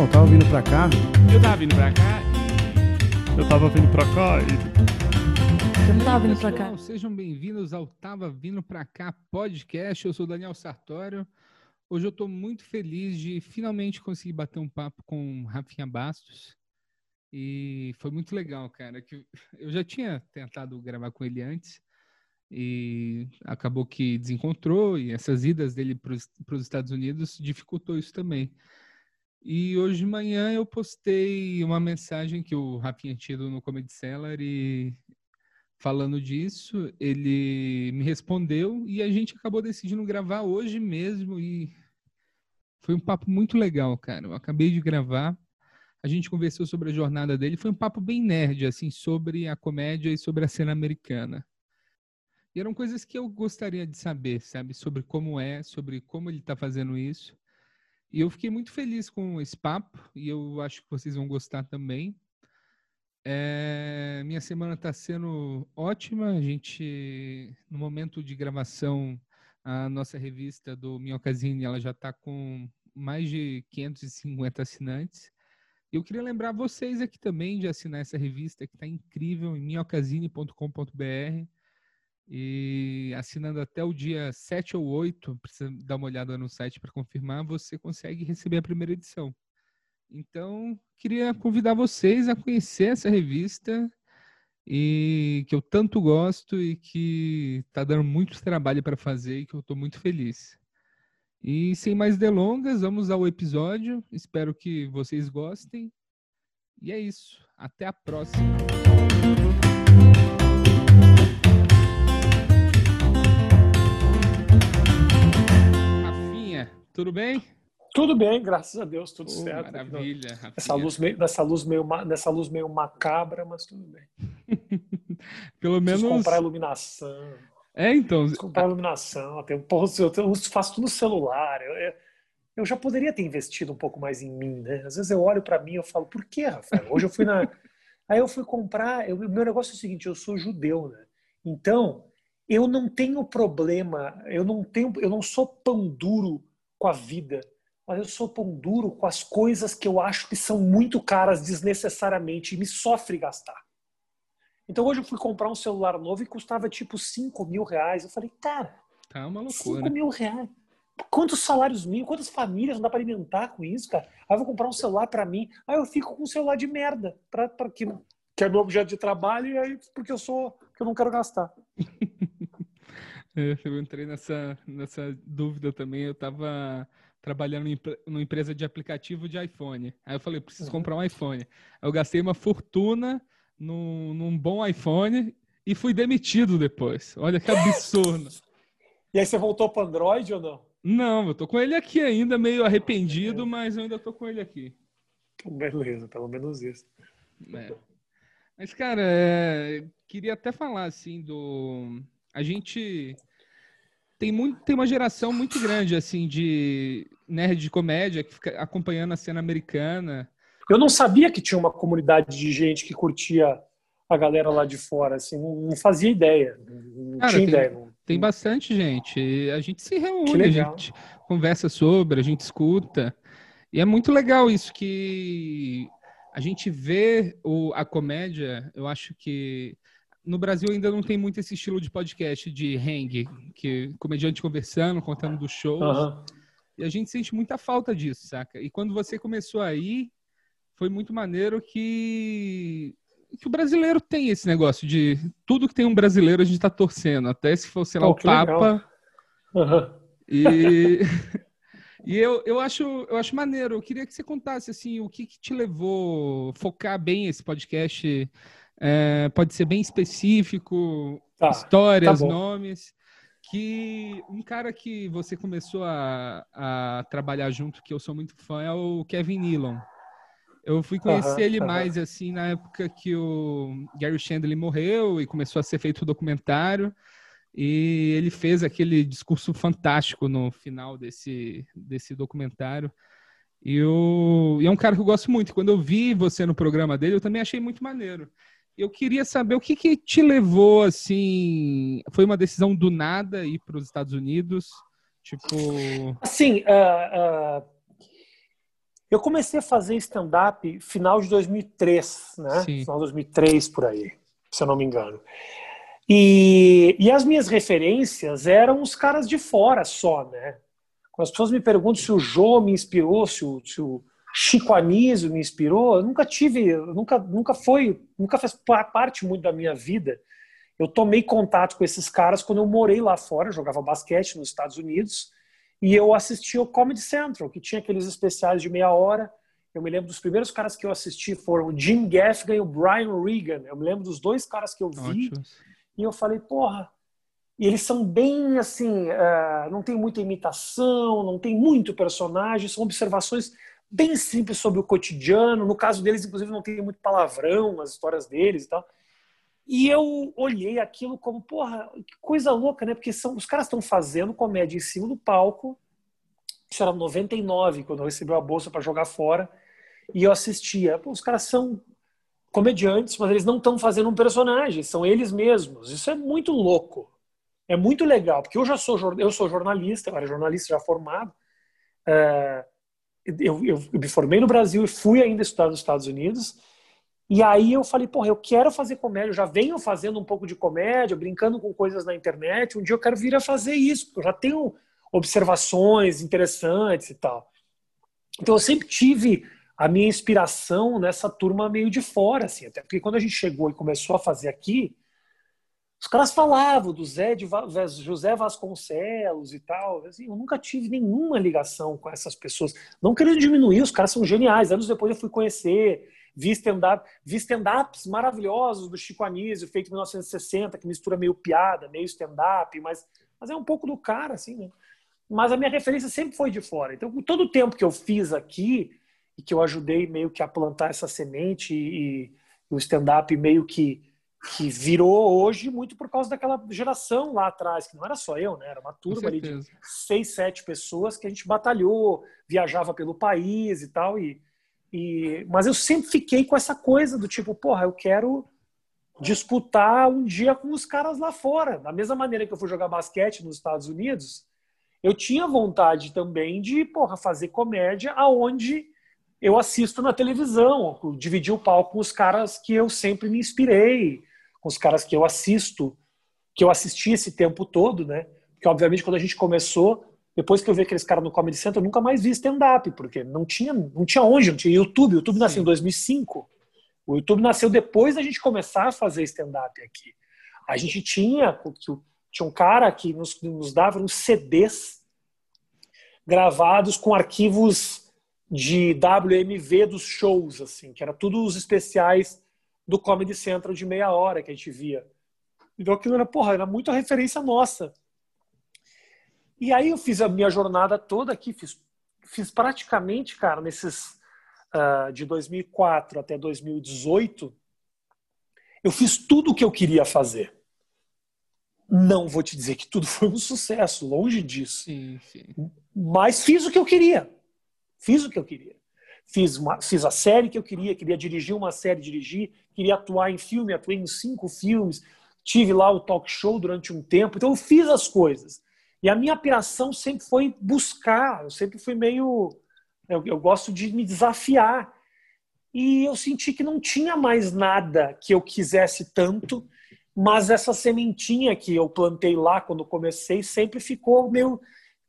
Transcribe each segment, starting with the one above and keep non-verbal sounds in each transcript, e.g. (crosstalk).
Então, tava vindo pra cá. Eu tava vindo pra cá Eu tava vindo pra cá e. Eu não tava vindo pra cá. Pessoal, Sejam bem-vindos ao Tava Vindo Pra Cá podcast. Eu sou o Daniel Sartório. Hoje eu estou muito feliz de finalmente conseguir bater um papo com Rafinha Bastos. E foi muito legal, cara. Que eu já tinha tentado gravar com ele antes e acabou que desencontrou e essas idas dele para os Estados Unidos dificultou isso também. E hoje de manhã eu postei uma mensagem que o Rafinha tinha no Comedy Cellar e falando disso, ele me respondeu e a gente acabou decidindo gravar hoje mesmo e foi um papo muito legal, cara. Eu acabei de gravar, a gente conversou sobre a jornada dele, foi um papo bem nerd, assim, sobre a comédia e sobre a cena americana. E eram coisas que eu gostaria de saber, sabe, sobre como é, sobre como ele está fazendo isso. E eu fiquei muito feliz com esse papo e eu acho que vocês vão gostar também. É, minha semana está sendo ótima. A gente, no momento de gravação, a nossa revista do Minhocazine, ela já está com mais de 550 assinantes. Eu queria lembrar vocês aqui também de assinar essa revista que está incrível em minhocazine.com.br. E assinando até o dia 7 ou 8, precisa dar uma olhada no site para confirmar, você consegue receber a primeira edição. Então, queria convidar vocês a conhecer essa revista e que eu tanto gosto e que está dando muito trabalho para fazer e que eu estou muito feliz. E sem mais delongas, vamos ao episódio. Espero que vocês gostem. E é isso. Até a próxima. Tudo bem? Tudo bem, graças a Deus, tudo Oh, certo. maravilha. Nessa luz, meio, nessa, luz meio, nessa luz meio macabra, mas tudo bem. (laughs) Pelo Preciso menos. comprar iluminação. É, então. Preciso comprar iluminação. Tem, porra, eu, eu faço tudo no celular. Eu, eu- eu já poderia ter investido um pouco mais em mim, né? Às vezes eu olho para mim e eu falo, por que, Rafael? Hoje eu fui na. (laughs) Aí eu fui comprar. eu- O meu negócio é o seguinte: eu sou judeu, né? Então, eu não tenho problema, eu não tenho, eu não sou pão duro com a vida, mas eu sou pão duro com as coisas que eu acho que são muito caras desnecessariamente e me sofre gastar. Então hoje eu fui comprar um celular novo e custava tipo 5 mil reais. Eu falei, cara, Tá uma 5 loucura. mil reais. Quantos salários mínimos, quantas famílias não dá para alimentar com isso, cara? Aí eu vou comprar um celular para mim. Aí eu fico com um celular de merda, pra, pra que, que é meu objeto de trabalho, e aí porque eu sou, que eu não quero gastar. (laughs) É, Eu entrei nessa, nessa dúvida também. Eu estava trabalhando em numa empresa de aplicativo de iPhone. Aí eu falei, preciso Uhum. comprar um iPhone. Aí eu gastei uma fortuna num, num bom iPhone e fui demitido depois. Olha que absurdo. E aí você voltou para Android ou não? Não, eu tô com ele aqui ainda, meio arrependido, mas eu ainda tô com ele aqui. Beleza, pelo menos isso. É. Mas, cara, é, queria até falar assim do. A gente tem muito, tem uma geração muito grande assim de nerd de comédia que fica acompanhando a cena americana. Eu não sabia que tinha uma comunidade de gente que curtia a galera lá de fora, assim, não, fazia ideia, não Cara, tinha tem- ideia. Não, Tem bastante gente. A gente se reúne, a gente conversa sobre, a gente escuta. E é muito legal isso que a gente vê o, a comédia. Eu acho que no Brasil ainda não tem muito esse estilo de podcast de hang, que comediante conversando, contando dos shows. Aham. E a gente sente muita falta disso, saca? E quando você começou aí, foi muito maneiro que, que o brasileiro tem esse negócio de tudo que tem um brasileiro a gente tá torcendo, até se for, sei lá, Oh, o. Papa. Aham. E, (laughs) e eu, eu, acho, eu acho maneiro. Eu queria que você contasse assim, o que, que te levou a focar bem esse podcast. É, pode ser bem específico, Tá, histórias, tá nomes. Que um cara que você começou a, a trabalhar junto, que eu sou muito fã, é o Kevin Nealon. Eu fui conhecer Aham, ele aham. mais assim na época que o Gary Chandler morreu e começou a ser feito o documentário. E ele fez aquele discurso fantástico no final desse, desse documentário. E, o, e é um cara que eu gosto muito. Quando eu vi você no programa dele, eu também achei muito maneiro. Eu queria saber o que, que te levou, assim... Foi uma decisão do nada ir para os Estados Unidos? Tipo... Assim, ah, ah, Eu comecei a fazer stand-up final de 2003, né? Sim. Final de 2003, por aí, se eu não me engano. E, e as minhas referências eram os caras de fora só, né? Quando as pessoas me perguntam se o Jô me inspirou, se o, se o Chico Anísio me inspirou, eu nunca tive, nunca, nunca foi, nunca fez parte muito da minha vida. Eu tomei contato com esses caras quando eu morei lá fora, eu jogava basquete nos Estados Unidos, e eu assistia o Comedy Central, que tinha aqueles especiais de meia hora. Eu me lembro dos primeiros caras que eu assisti foram o Jim Gaffigan e o Brian Regan. Eu me lembro dos dois caras que eu vi. Ótimo. E eu falei, porra, e eles são bem assim, uh, não tem muita imitação, não tem muito personagem, são observações bem simples sobre o cotidiano. No caso deles, inclusive, não tem muito palavrão, as histórias deles e tal. E eu olhei aquilo como, porra, que coisa louca, né? Porque são, os caras estão fazendo comédia em cima do palco. Isso era 99, quando eu recebi a bolsa para jogar fora. E eu assistia. Pô, os caras são comediantes, mas eles não estão fazendo um personagem, são eles mesmos. Isso é muito louco. É muito legal, porque eu já sou, eu sou jornalista, eu era jornalista já formado. Uh, eu, eu, me formei no Brasil e fui ainda estudar nos Estados Unidos. E aí eu falei, porra, eu quero fazer comédia, eu já venho fazendo um pouco de comédia, brincando com coisas na internet, um dia eu quero vir a fazer isso, porque eu já tenho observações interessantes e tal. Então eu sempre tive a minha inspiração nessa turma meio de fora, assim, até porque quando a gente chegou e começou a fazer aqui, os caras falavam do Zé de José Vasconcelos e tal. Assim, eu nunca tive nenhuma ligação com essas pessoas. Não querendo diminuir, os caras são geniais. Anos depois eu fui conhecer Vi stand-up, vi stand-ups maravilhosos do Chico Anísio, feito em 1960, que mistura meio piada, meio stand-up, mas, mas é um pouco do cara, assim, né? Mas a minha referência sempre foi de fora. Então, com todo o tempo que eu fiz aqui, e que eu ajudei meio que a plantar essa semente, e, e o stand-up meio que, que virou hoje muito por causa daquela geração lá atrás, que não era só eu, né? Era uma turma ali de seis, sete pessoas que a gente batalhou, viajava pelo país e tal, e e, mas eu sempre fiquei com essa coisa do tipo, porra, eu quero disputar um dia com os caras lá fora. Da mesma maneira que eu fui jogar basquete nos Estados Unidos, eu tinha vontade também de, porra, fazer comédia aonde eu assisto na televisão, dividir o palco com os caras que eu sempre me inspirei, com os caras que eu assisto, que eu assisti esse tempo todo, né? Porque obviamente quando a gente começou, depois que eu vi aqueles caras no Comedy Center, eu nunca mais vi stand-up, porque não tinha, não tinha onde, não tinha YouTube. O YouTube nasceu Sim. em 2005. O YouTube nasceu depois da gente começar a fazer stand-up aqui. A gente tinha, tinha um cara que nos, nos dava uns CDs gravados com arquivos de WMV dos shows, assim, que era tudo os especiais do Comedy Central de meia hora que a gente via. Então aquilo era, porra, era muita referência nossa. E aí eu fiz a minha jornada toda aqui, fiz, fiz praticamente, cara, nesses uh, de 2004 até 2018, eu fiz tudo o que eu queria fazer. Não vou te dizer que tudo foi um sucesso, longe disso. Sim, sim. Mas fiz o que eu queria. Fiz o que eu queria. Fiz, uma, fiz a série que eu queria, queria dirigir uma série, dirigir, queria atuar em filme, atuei em cinco filmes, tive lá o talk show durante um tempo, então eu fiz as coisas. E a minha piração sempre foi buscar, eu sempre fui meio. Eu, eu, gosto de me desafiar. E eu senti que não tinha mais nada que eu quisesse tanto, mas essa sementinha que eu plantei lá quando comecei sempre ficou meio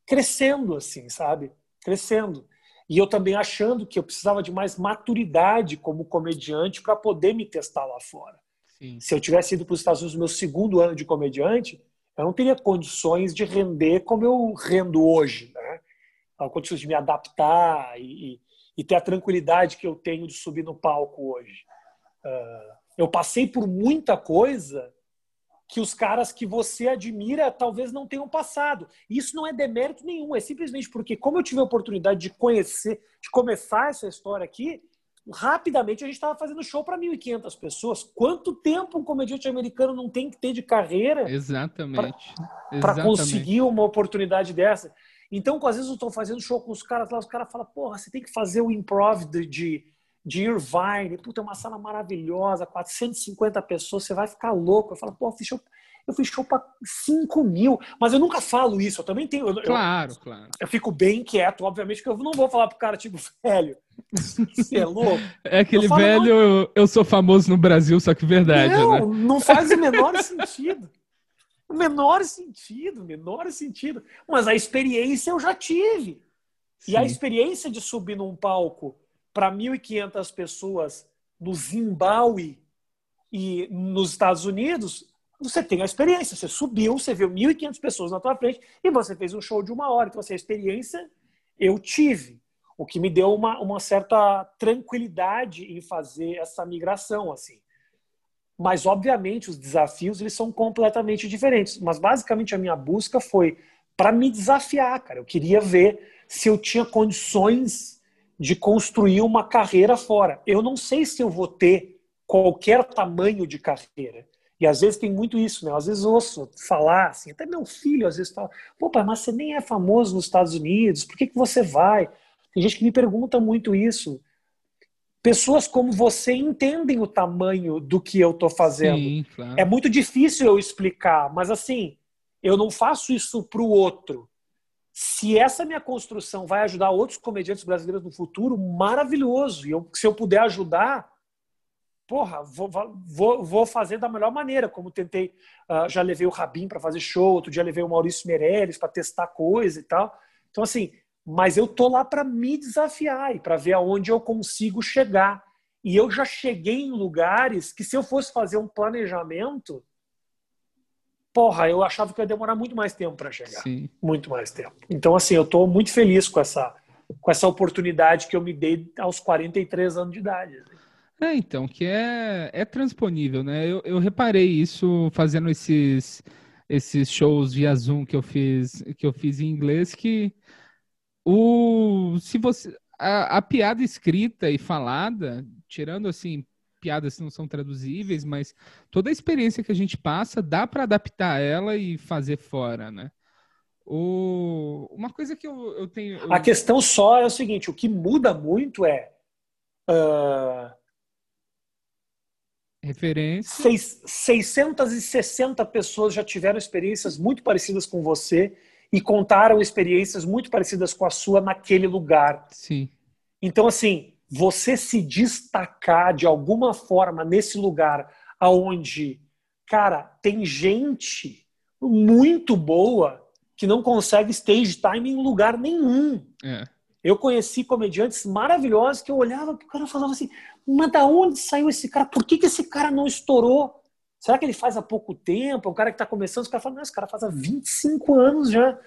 crescendo, assim, sabe? Crescendo. E eu também achando que eu precisava de mais maturidade como comediante para poder me testar lá fora. Sim. Se eu tivesse ido para os Estados Unidos no meu segundo ano de comediante, eu não teria condições de render como eu rendo hoje, né? Então, condições de me adaptar e, e, ter a tranquilidade que eu tenho de subir no palco hoje. Uh, eu passei por muita coisa que os caras que você admira talvez não tenham passado. Isso não é demérito nenhum, é simplesmente porque, como eu tive a oportunidade de conhecer, de começar essa história aqui, rapidamente a gente estava fazendo show para 1.500 pessoas. Quanto tempo um comediante americano não tem que ter de carreira Exatamente. para conseguir uma oportunidade dessa? Então, às vezes eu estou fazendo show com os caras lá, os caras falam, porra, você tem que fazer o improv de, de, de Irvine. Puta, é uma sala maravilhosa, 450 pessoas, você vai ficar louco. Eu falo, porra, deixa eu, Eu fiz show para 5 mil, mas eu nunca falo isso. Eu também tenho. Eu, claro, eu, claro. Eu fico bem quieto, obviamente, porque eu não vou falar pro cara, tipo, (laughs) velho, você é louco. É aquele falo, velho, não... eu sou famoso no Brasil, só que verdade. Não, né? não faz o menor sentido. O menor sentido, menor sentido. Mas a experiência eu já tive. Sim. E a experiência de subir num palco para 1.500 pessoas no Zimbábue e nos Estados Unidos, você tem a experiência. Você subiu, você viu 1.500 pessoas na tua frente e você fez um show de uma hora. Então, assim, a experiência eu tive, o que me deu uma, uma certa tranquilidade em fazer essa migração, assim. Mas, obviamente, os desafios eles são completamente diferentes. Mas, basicamente, a minha busca foi para me desafiar, cara. Eu queria ver se eu tinha condições de construir uma carreira fora. Eu não sei se eu vou ter qualquer tamanho de carreira. E às vezes tem muito isso, né? Às vezes ouço falar assim, até meu filho às vezes fala, pô, pai, mas você nem é famoso nos Estados Unidos, por que, que você vai? Tem gente que me pergunta muito isso. Pessoas como você entendem o tamanho do que eu estou fazendo. Sim, claro. É muito difícil eu explicar, mas assim, eu não faço isso para o outro. Se essa minha construção vai ajudar outros comediantes brasileiros no futuro, maravilhoso. E eu, se eu puder ajudar, porra, vou, vou, vou fazer da melhor maneira. Como tentei, uh, já levei o Rabin para fazer show, outro dia levei o Maurício Meirelles para testar coisa e tal. Então, assim, mas eu tô lá para me desafiar e para ver aonde eu consigo chegar. E eu já cheguei em lugares que, se eu fosse fazer um planejamento, porra, eu achava que ia demorar muito mais tempo para chegar. Sim. Muito mais tempo. Então, assim, eu estou muito feliz com essa, com essa oportunidade que eu me dei aos 43 anos de idade. É, então, que é, é transponível, né? Eu, eu reparei isso fazendo esses, esses shows via Zoom que eu fiz, que eu fiz em inglês, que o, se você, a, a piada escrita e falada, tirando assim piadas não são traduzíveis, mas toda a experiência que a gente passa dá para adaptar ela e fazer fora, né? O... Uma coisa que eu, eu tenho. Eu... A questão só é o seguinte: o que muda muito é. Uh... Referência. Seis, 660 pessoas já tiveram experiências muito parecidas com você e contaram experiências muito parecidas com a sua naquele lugar. Sim. Então, assim, você se destacar de alguma forma nesse lugar aonde, cara, tem gente muito boa que não consegue stage time em lugar nenhum. É. Eu conheci comediantes maravilhosos que eu olhava que o cara falava assim, mas da onde saiu esse cara? Por que, que esse cara não estourou? Será que ele faz há pouco tempo? É um cara que está começando, os caras falam, não, esse cara faz há 25 anos já.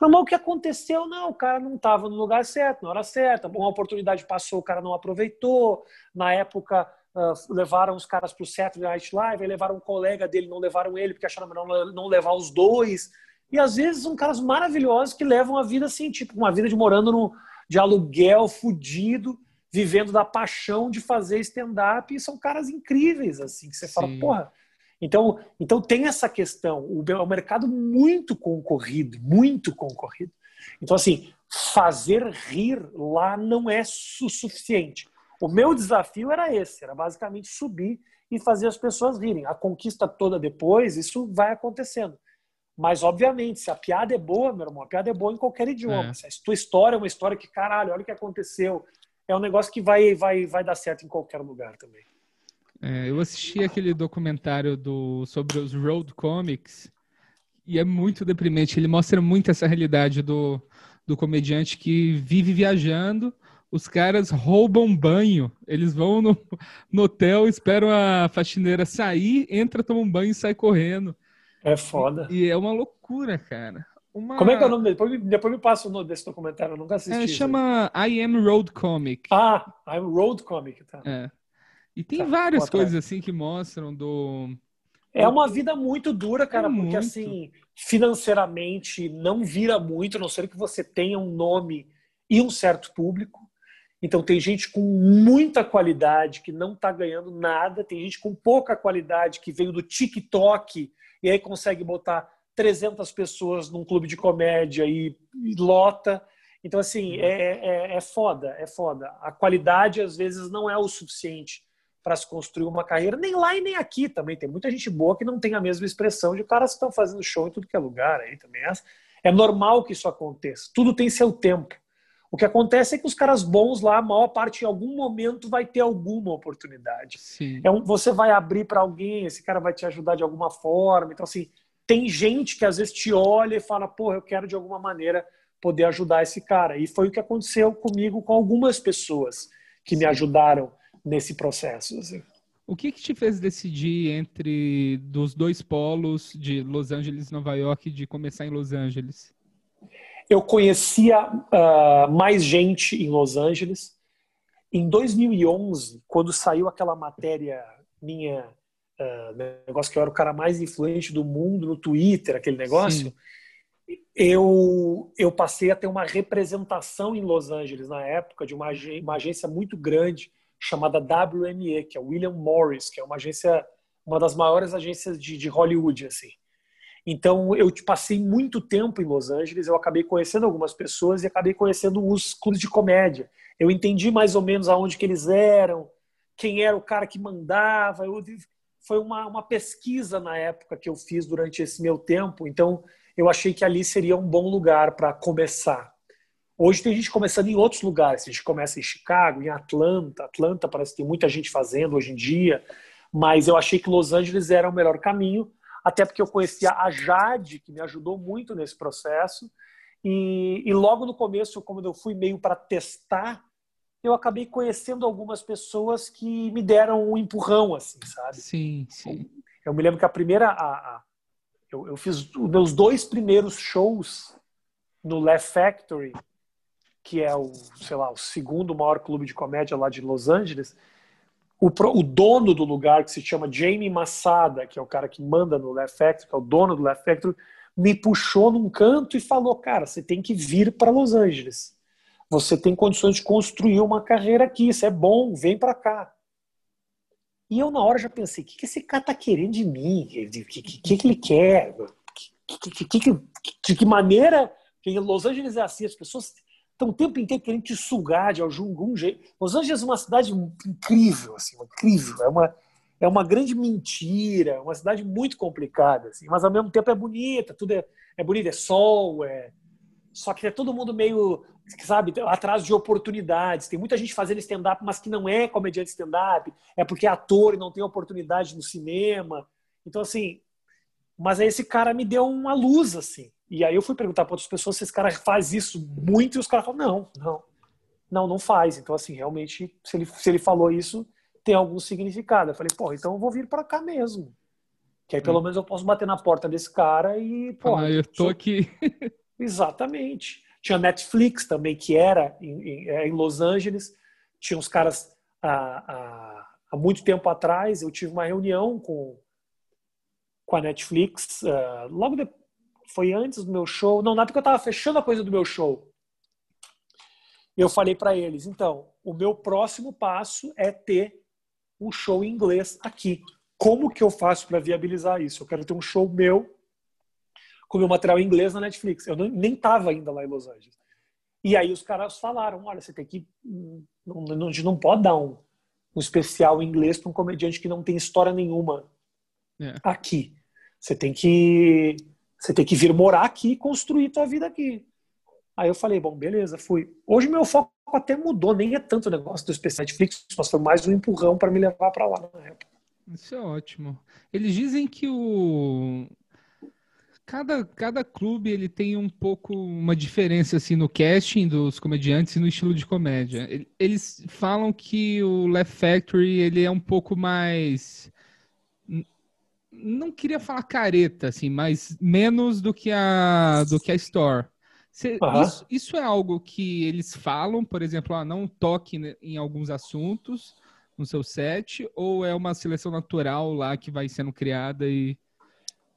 Mas o que aconteceu? Não, o cara não estava no lugar certo, na hora certa. Uma oportunidade passou, o cara não aproveitou. Na época, uh, levaram os caras para o Saturday Night Live, aí levaram um colega dele, não levaram ele, porque acharam melhor não levar os dois. E às vezes são caras maravilhosos que levam a vida assim, tipo, uma vida de morando no, de aluguel, fudido, vivendo da paixão de fazer stand-up. E são caras incríveis, assim, que você Sim. fala, porra então, então tem essa questão. O, é um mercado muito concorrido, muito concorrido. Então, assim, fazer rir lá não é o suficiente. O meu desafio era esse, era basicamente subir e fazer as pessoas rirem. A conquista toda depois, isso vai acontecendo. Mas, obviamente, se a piada é boa, meu irmão, a piada é boa em qualquer idioma. É. Se a tua história é uma história que, caralho, olha o que aconteceu, é um negócio que vai, vai, vai dar certo em qualquer lugar também. É, eu assisti aquele documentário do, sobre os road comics e é muito deprimente. Ele mostra muito essa realidade do, do comediante que vive viajando. Os caras roubam banho. Eles vão no, no hotel, esperam a faxineira sair, entra, toma um banho e sai correndo. É foda. E, e é uma loucura, cara. Uma... Como é que é o nome dele? Depois, depois me passa o nome desse documentário, eu nunca assisti. É, chama I Am Road Comic. Ah, I Am Road Comic, tá. É. E tem tá, várias coisas assim que mostram do. É uma vida muito dura, cara, é porque muito. assim, financeiramente não vira muito, a não ser que você tenha um nome e um certo público. Então tem gente com muita qualidade que não está ganhando nada, tem gente com pouca qualidade que veio do TikTok e aí consegue botar 300 pessoas num clube de comédia e, e lota. Então, assim, uhum. é, é, é foda, é foda. A qualidade às vezes não é o suficiente para se construir uma carreira, nem lá e nem aqui também. Tem muita gente boa que não tem a mesma expressão de caras que estão fazendo show em tudo que é lugar aí também. É, é normal que isso aconteça. Tudo tem seu tempo. O que acontece é que os caras bons lá, a maior parte, em algum momento, vai ter alguma oportunidade. Sim. É um, você vai abrir para alguém, esse cara vai te ajudar de alguma forma. Então, assim, tem gente que às vezes te olha e fala, pô, eu quero de alguma maneira poder ajudar esse cara. E foi o que aconteceu comigo com algumas pessoas que me ajudaram nesse processo. Assim. O que, que te fez decidir entre dos dois polos de Los Angeles e Nova York de começar em Los Angeles? Eu conhecia uh, mais gente em Los Angeles. Em 2011, quando saiu aquela matéria minha, uh, negócio que eu era o cara mais influente do mundo no Twitter, aquele negócio, eu, eu passei a ter uma representação em Los Angeles na época de uma, uma agência muito grande chamada WME, que é William Morris, que é uma agência, uma das maiores agências de, de Hollywood, assim. Então, eu passei muito tempo em Los Angeles, eu acabei conhecendo algumas pessoas e acabei conhecendo os clubes de comédia. Eu entendi mais ou menos aonde que eles eram, quem era o cara que mandava. Eu, foi uma, uma pesquisa na época que eu fiz durante esse meu tempo, então eu achei que ali seria um bom lugar para começar. Hoje tem gente começando em outros lugares. A gente começa em Chicago, em Atlanta. Atlanta parece que tem muita gente fazendo hoje em dia. Mas eu achei que Los Angeles era o melhor caminho, até porque eu conhecia a Jade, que me ajudou muito nesse processo. E, e logo no começo, como eu fui meio para testar, eu acabei conhecendo algumas pessoas que me deram um empurrão, assim, sabe? Sim, sim. Eu me lembro que a primeira. A, a, eu, eu fiz os meus dois primeiros shows no Left Factory que é o, sei lá, o segundo maior clube de comédia lá de Los Angeles, o, o, dono do lugar, que se chama Jamie Massada, que é o cara que manda no Left Factory, que é o dono do Left Factory, me puxou num canto e falou: Cara, você tem que vir para Los Angeles. Você tem condições de construir uma carreira aqui. Isso é bom, vem para cá. E eu, na hora, já pensei: O que, que esse cara tá querendo de mim? O que, que, que, ele quer? Que, que, que, de que maneira? Porque Los Angeles é assim: as pessoas estão o tempo inteiro querendo te sugar de algum jeito. Los Angeles é uma cidade incrível, assim, incrível. É uma, é uma grande mentira, uma cidade muito complicada, assim, mas ao mesmo tempo é bonita, tudo é, é bonito, é sol, é... só que é todo mundo meio, sabe, atrás de oportunidades. Tem muita gente fazendo stand-up, mas que não é comediante stand-up, é porque é ator e não tem oportunidade no cinema. Então, assim, mas aí esse cara me deu uma luz, assim. E aí eu fui perguntar para outras pessoas se esse cara faz isso muito e os caras falaram, não, não, não, não faz. Então, assim, realmente, se ele, se ele falou isso, tem algum significado. Eu falei, pô, então eu vou vir para cá mesmo. Que aí pelo hum. menos eu posso bater na porta desse cara e, pô. Ah, eu tô sou... aqui. (laughs) Exatamente. Tinha Netflix também, que era em, em, é, em Los Angeles. Tinha uns caras há, há, há, muito tempo atrás. Eu tive uma reunião com, com a Netflix, uh, logo depois foi antes do meu show. Não, na época eu estava fechando a coisa do meu show. Eu falei para eles, então, o meu próximo passo é ter um show em inglês aqui. Como que eu faço para viabilizar isso? Eu quero ter um show meu com meu material em inglês na Netflix. Eu não, nem estava ainda lá em Los Angeles. E aí os caras falaram, olha, você tem que... Não, não, a gente não pode dar um, um especial em inglês para um comediante que não tem história nenhuma é. aqui. Você tem que você tem que vir morar aqui e construir tua vida aqui. Aí eu falei, bom, beleza, fui. Hoje meu foco até mudou, nem é tanto o negócio do especial Netflix, mas foi mais um empurrão para me levar para lá na época. Isso é ótimo. Eles dizem que o cada, cada clube ele tem um pouco uma diferença assim no casting dos comediantes e no estilo de comédia. Eles falam que o Left Factory ele é um pouco mais não queria falar careta, assim, mas menos do que a, do que a Store. Cê, uhum. isso, isso, é algo que eles falam, por exemplo, ah, não toque em alguns assuntos no seu set, ou é uma seleção natural lá que vai sendo criada e.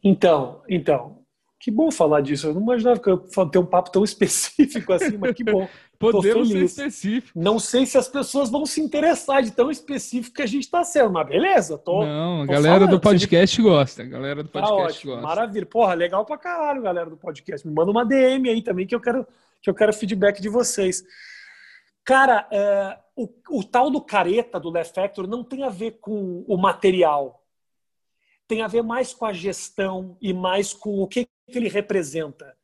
Então, então, que bom falar disso. Eu não imaginava que eu ia ter um papo tão específico assim, mas que bom. (laughs) Podemos ser específico. Não sei se as pessoas vão se interessar de tão específico que a gente está sendo, mas beleza. Tô, não, a galera falando. do podcast gosta. A galera do tá podcast tá gosta. Maravilha. Porra, legal pra caralho, galera do podcast. Me manda uma DM aí também que eu quero, que eu quero feedback de vocês. Cara, é, o, o, tal do careta do Left Factor não tem a ver com o material. Tem a ver mais com a gestão e mais com o que, que ele representa.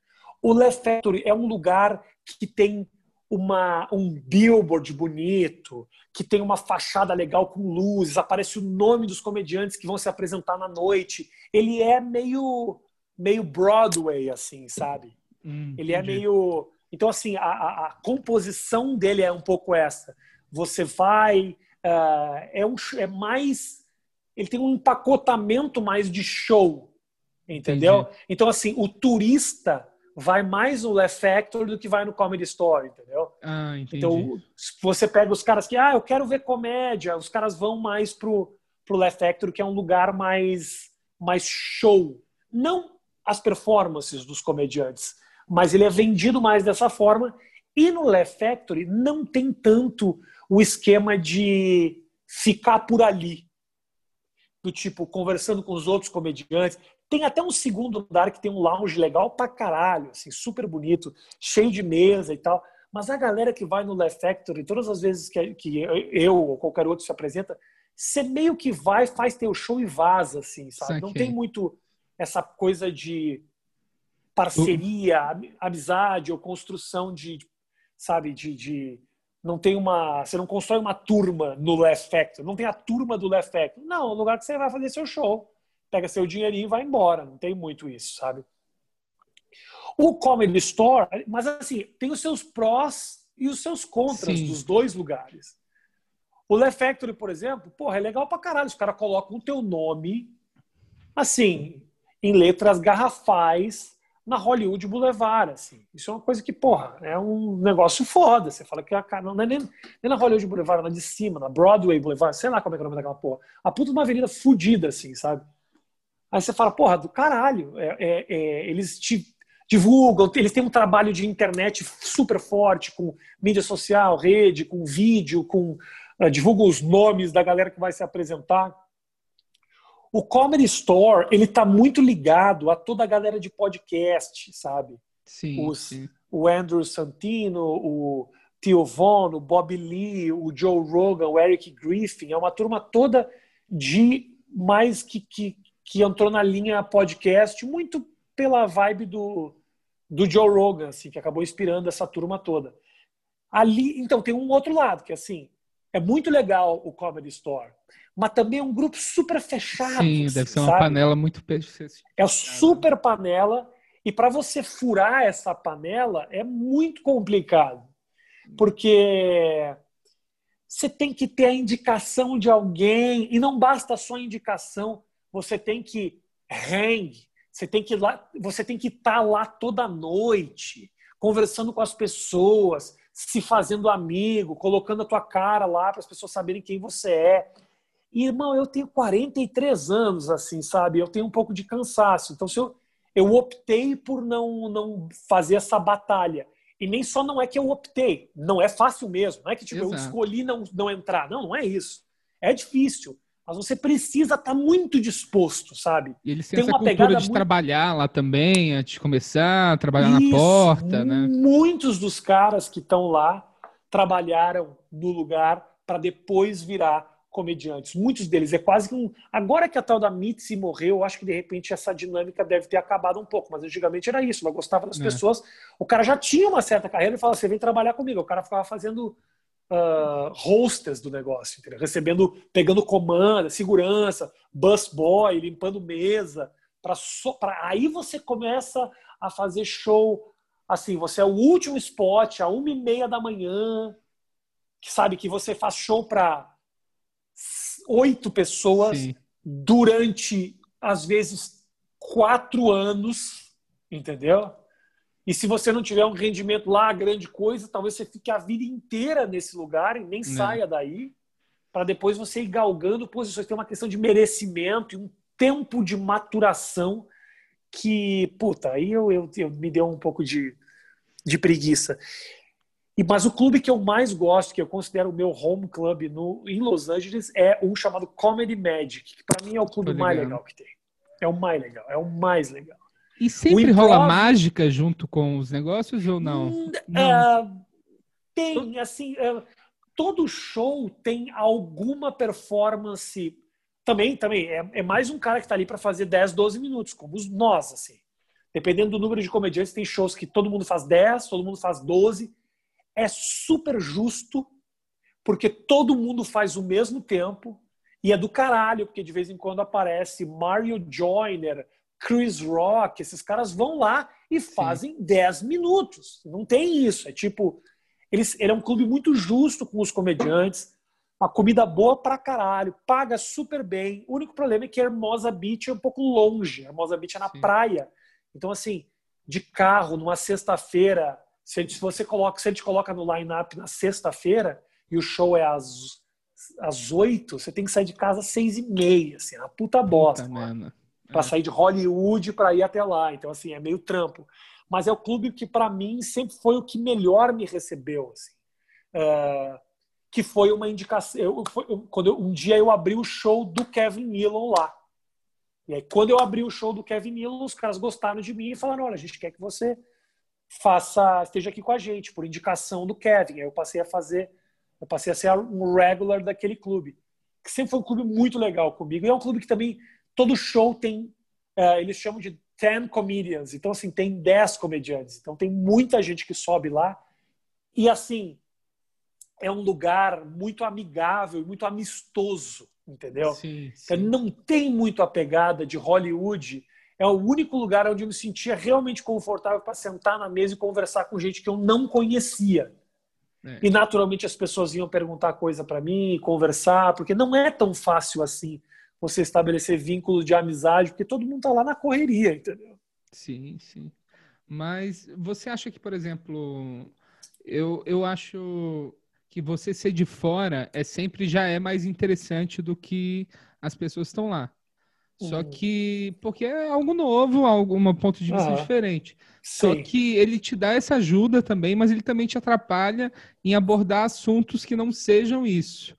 O Left Factory é um lugar que tem uma, um billboard bonito, que tem uma fachada legal com luzes, aparece o nome dos comediantes que vão se apresentar na noite. Ele é meio meio Broadway, assim, sabe? Hum, ele é meio. Então, assim, a, a, a, composição dele é um pouco essa. Você vai. Uh, é, um, é mais. Ele tem um empacotamento mais de show, entendeu? Entendi. Então, assim, o turista vai mais no Left Factor do que vai no Comedy Store, entendeu? Ah, entendi. Então, você pega os caras que, ah, eu quero ver comédia, os caras vão mais pro, pro Left Factor, que é um lugar mais, mais show. Não as performances dos comediantes, mas ele é vendido mais dessa forma. E no Left Factory não tem tanto o esquema de ficar por ali, do tipo conversando com os outros comediantes. Tem até um segundo andar que tem um lounge legal pra caralho, assim, super bonito, cheio de mesa e tal. Mas a galera que vai no Left Factory, todas as vezes que, que eu ou qualquer outro se apresenta, você meio que vai, faz teu show e vaza, assim, sabe? Não tem muito essa coisa de parceria, amizade ou construção de, sabe, de, de não tem uma, você não constrói uma turma no Left Factor, não tem a turma do Left Factor. Não, é um lugar que você vai fazer seu show, pega seu dinheirinho e vai embora, não tem muito isso, sabe? O Comedy Store, mas assim, tem os seus prós e os seus contras Sim. dos dois lugares. O Left Factory, por exemplo, porra, é legal pra caralho. Os caras colocam o teu nome, assim, em letras garrafais na Hollywood Boulevard, assim. Isso é uma coisa que, porra, é um negócio foda. Você fala que a cara não é nem, nem na Hollywood Boulevard, na de cima, na Broadway Boulevard, sei lá como é que é o nome daquela porra. A puta de uma avenida fodida, assim, sabe? Aí você fala, porra, do caralho. É, é, é, eles te divulgam, eles têm um trabalho de internet super forte, com mídia social, rede, com vídeo, com uh, divulgam os nomes da galera que vai se apresentar. O Comedy Store, ele tá muito ligado a toda a galera de podcast, sabe? Sim, Os, sim. O Andrew Santino, o Theo Von, o Bob Lee, o Joe Rogan, o Eric Griffin. É uma turma toda de mais que, que, que entrou na linha podcast, muito pela vibe do, do Joe Rogan, assim, que acabou inspirando essa turma toda. Ali, então, tem um outro lado, que assim, é muito legal o Comedy Store mas também é um grupo super fechado. Sim, assim, deve ser uma sabe? panela muito É super panela e para você furar essa panela é muito complicado, porque você tem que ter a indicação de alguém e não basta só a indicação, você tem que hang, você tem que lá, você tem que estar tá lá toda noite, conversando com as pessoas, se fazendo amigo, colocando a tua cara lá para as pessoas saberem quem você é. Irmão, eu tenho 43 anos, assim, sabe? Eu tenho um pouco de cansaço. Então, se eu, eu optei por não, não fazer essa batalha. E nem só não é que eu optei, não é fácil mesmo. Não é que tipo, eu escolhi não, não entrar. Não, não é isso. É difícil. Mas você precisa estar tá muito disposto, sabe? E eles têm Tem essa cultura de muito... trabalhar lá também, antes de começar, trabalhar isso, na porta, né? Muitos dos caras que estão lá trabalharam no lugar para depois virar comediantes, muitos deles é quase que um. Agora que a tal da Mitzi morreu, eu acho que de repente essa dinâmica deve ter acabado um pouco, mas antigamente era isso. Ela gostava das é. pessoas, o cara já tinha uma certa carreira e falava: você vem trabalhar comigo. O cara ficava fazendo uh, hostess do negócio, entendeu? recebendo, pegando comanda, segurança, bus boy, limpando mesa. Pra so... pra... Aí você começa a fazer show. Assim, você é o último spot, a uma e meia da manhã, que sabe que você faz show para oito pessoas Sim. durante, às vezes, quatro anos, entendeu? E se você não tiver um rendimento lá, grande coisa, talvez você fique a vida inteira nesse lugar e nem não. saia daí, para depois você ir galgando posições. Tem uma questão de merecimento e um tempo de maturação que, puta, aí eu, eu, eu me deu um pouco de, de preguiça. E, mas o clube que eu mais gosto, que eu considero o meu home club no, em Los Angeles, é um chamado Comedy Magic, que para mim é o clube mais legal que tem. É o mais legal, é o mais legal. E sempre improv... rola mágica junto com os negócios ou não? Hum, não. É, Tem, assim, é, todo show tem alguma performance. Também, também, é, é mais um cara que está ali para fazer 10, 12 minutos, como os nós, assim. Dependendo do número de comediantes, tem shows que todo mundo faz 10, todo mundo faz 12. É super justo, porque todo mundo faz o mesmo tempo. E é do caralho, porque de vez em quando aparece Mario Joyner, Chris Rock, esses caras vão lá e fazem Sim. 10 minutos. Não tem isso. É tipo, eles, ele é um clube muito justo com os comediantes, uma comida boa pra caralho, paga super bem. O único problema é que Hermosa Beach é um pouco longe. Hermosa Beach é na Sim. praia. Então, assim, de carro, numa sexta-feira, se, você coloca, se a gente coloca no line-up na sexta-feira e o show é às às oito, você tem que sair de casa às seis e meia, assim, é uma puta bosta. Puta para é. sair de Hollywood para ir até lá. Então, assim, é meio trampo. Mas é o clube que, para mim, sempre foi o que melhor me recebeu. Assim. Uh, que foi uma indicação. Eu, foi, eu, quando eu, um dia eu abri o show do Kevin Nealon lá. E aí, quando eu abri o show do Kevin Nealon, os caras gostaram de mim e falaram: olha, a gente quer que você faça, esteja aqui com a gente, por indicação do Kevin. Aí eu passei a fazer eu passei a ser um regular daquele clube. Que sempre foi um clube muito legal comigo. E é um clube que também, todo show tem, uh, eles chamam de 10 comedians. Então, assim, tem 10 comediantes. Então, tem muita gente que sobe lá. E, assim, é um lugar muito amigável, muito amistoso, entendeu? Sim, sim. Não tem muito a pegada de Hollywood. É o único lugar onde eu me sentia realmente confortável para sentar na mesa e conversar com gente que eu não conhecia. É. E naturalmente as pessoas iam perguntar coisa para mim, conversar, porque não é tão fácil assim você estabelecer vínculo de amizade, porque todo mundo tá lá na correria, entendeu? Sim, sim. Mas você acha que, por exemplo, eu, eu acho que você ser de fora é sempre já é mais interessante do que as pessoas estão lá. Só uhum. que, porque é algo novo, algum ponto de vista diferente. Sim. Só que ele te dá essa ajuda também, mas ele também te atrapalha em abordar assuntos que não sejam isso.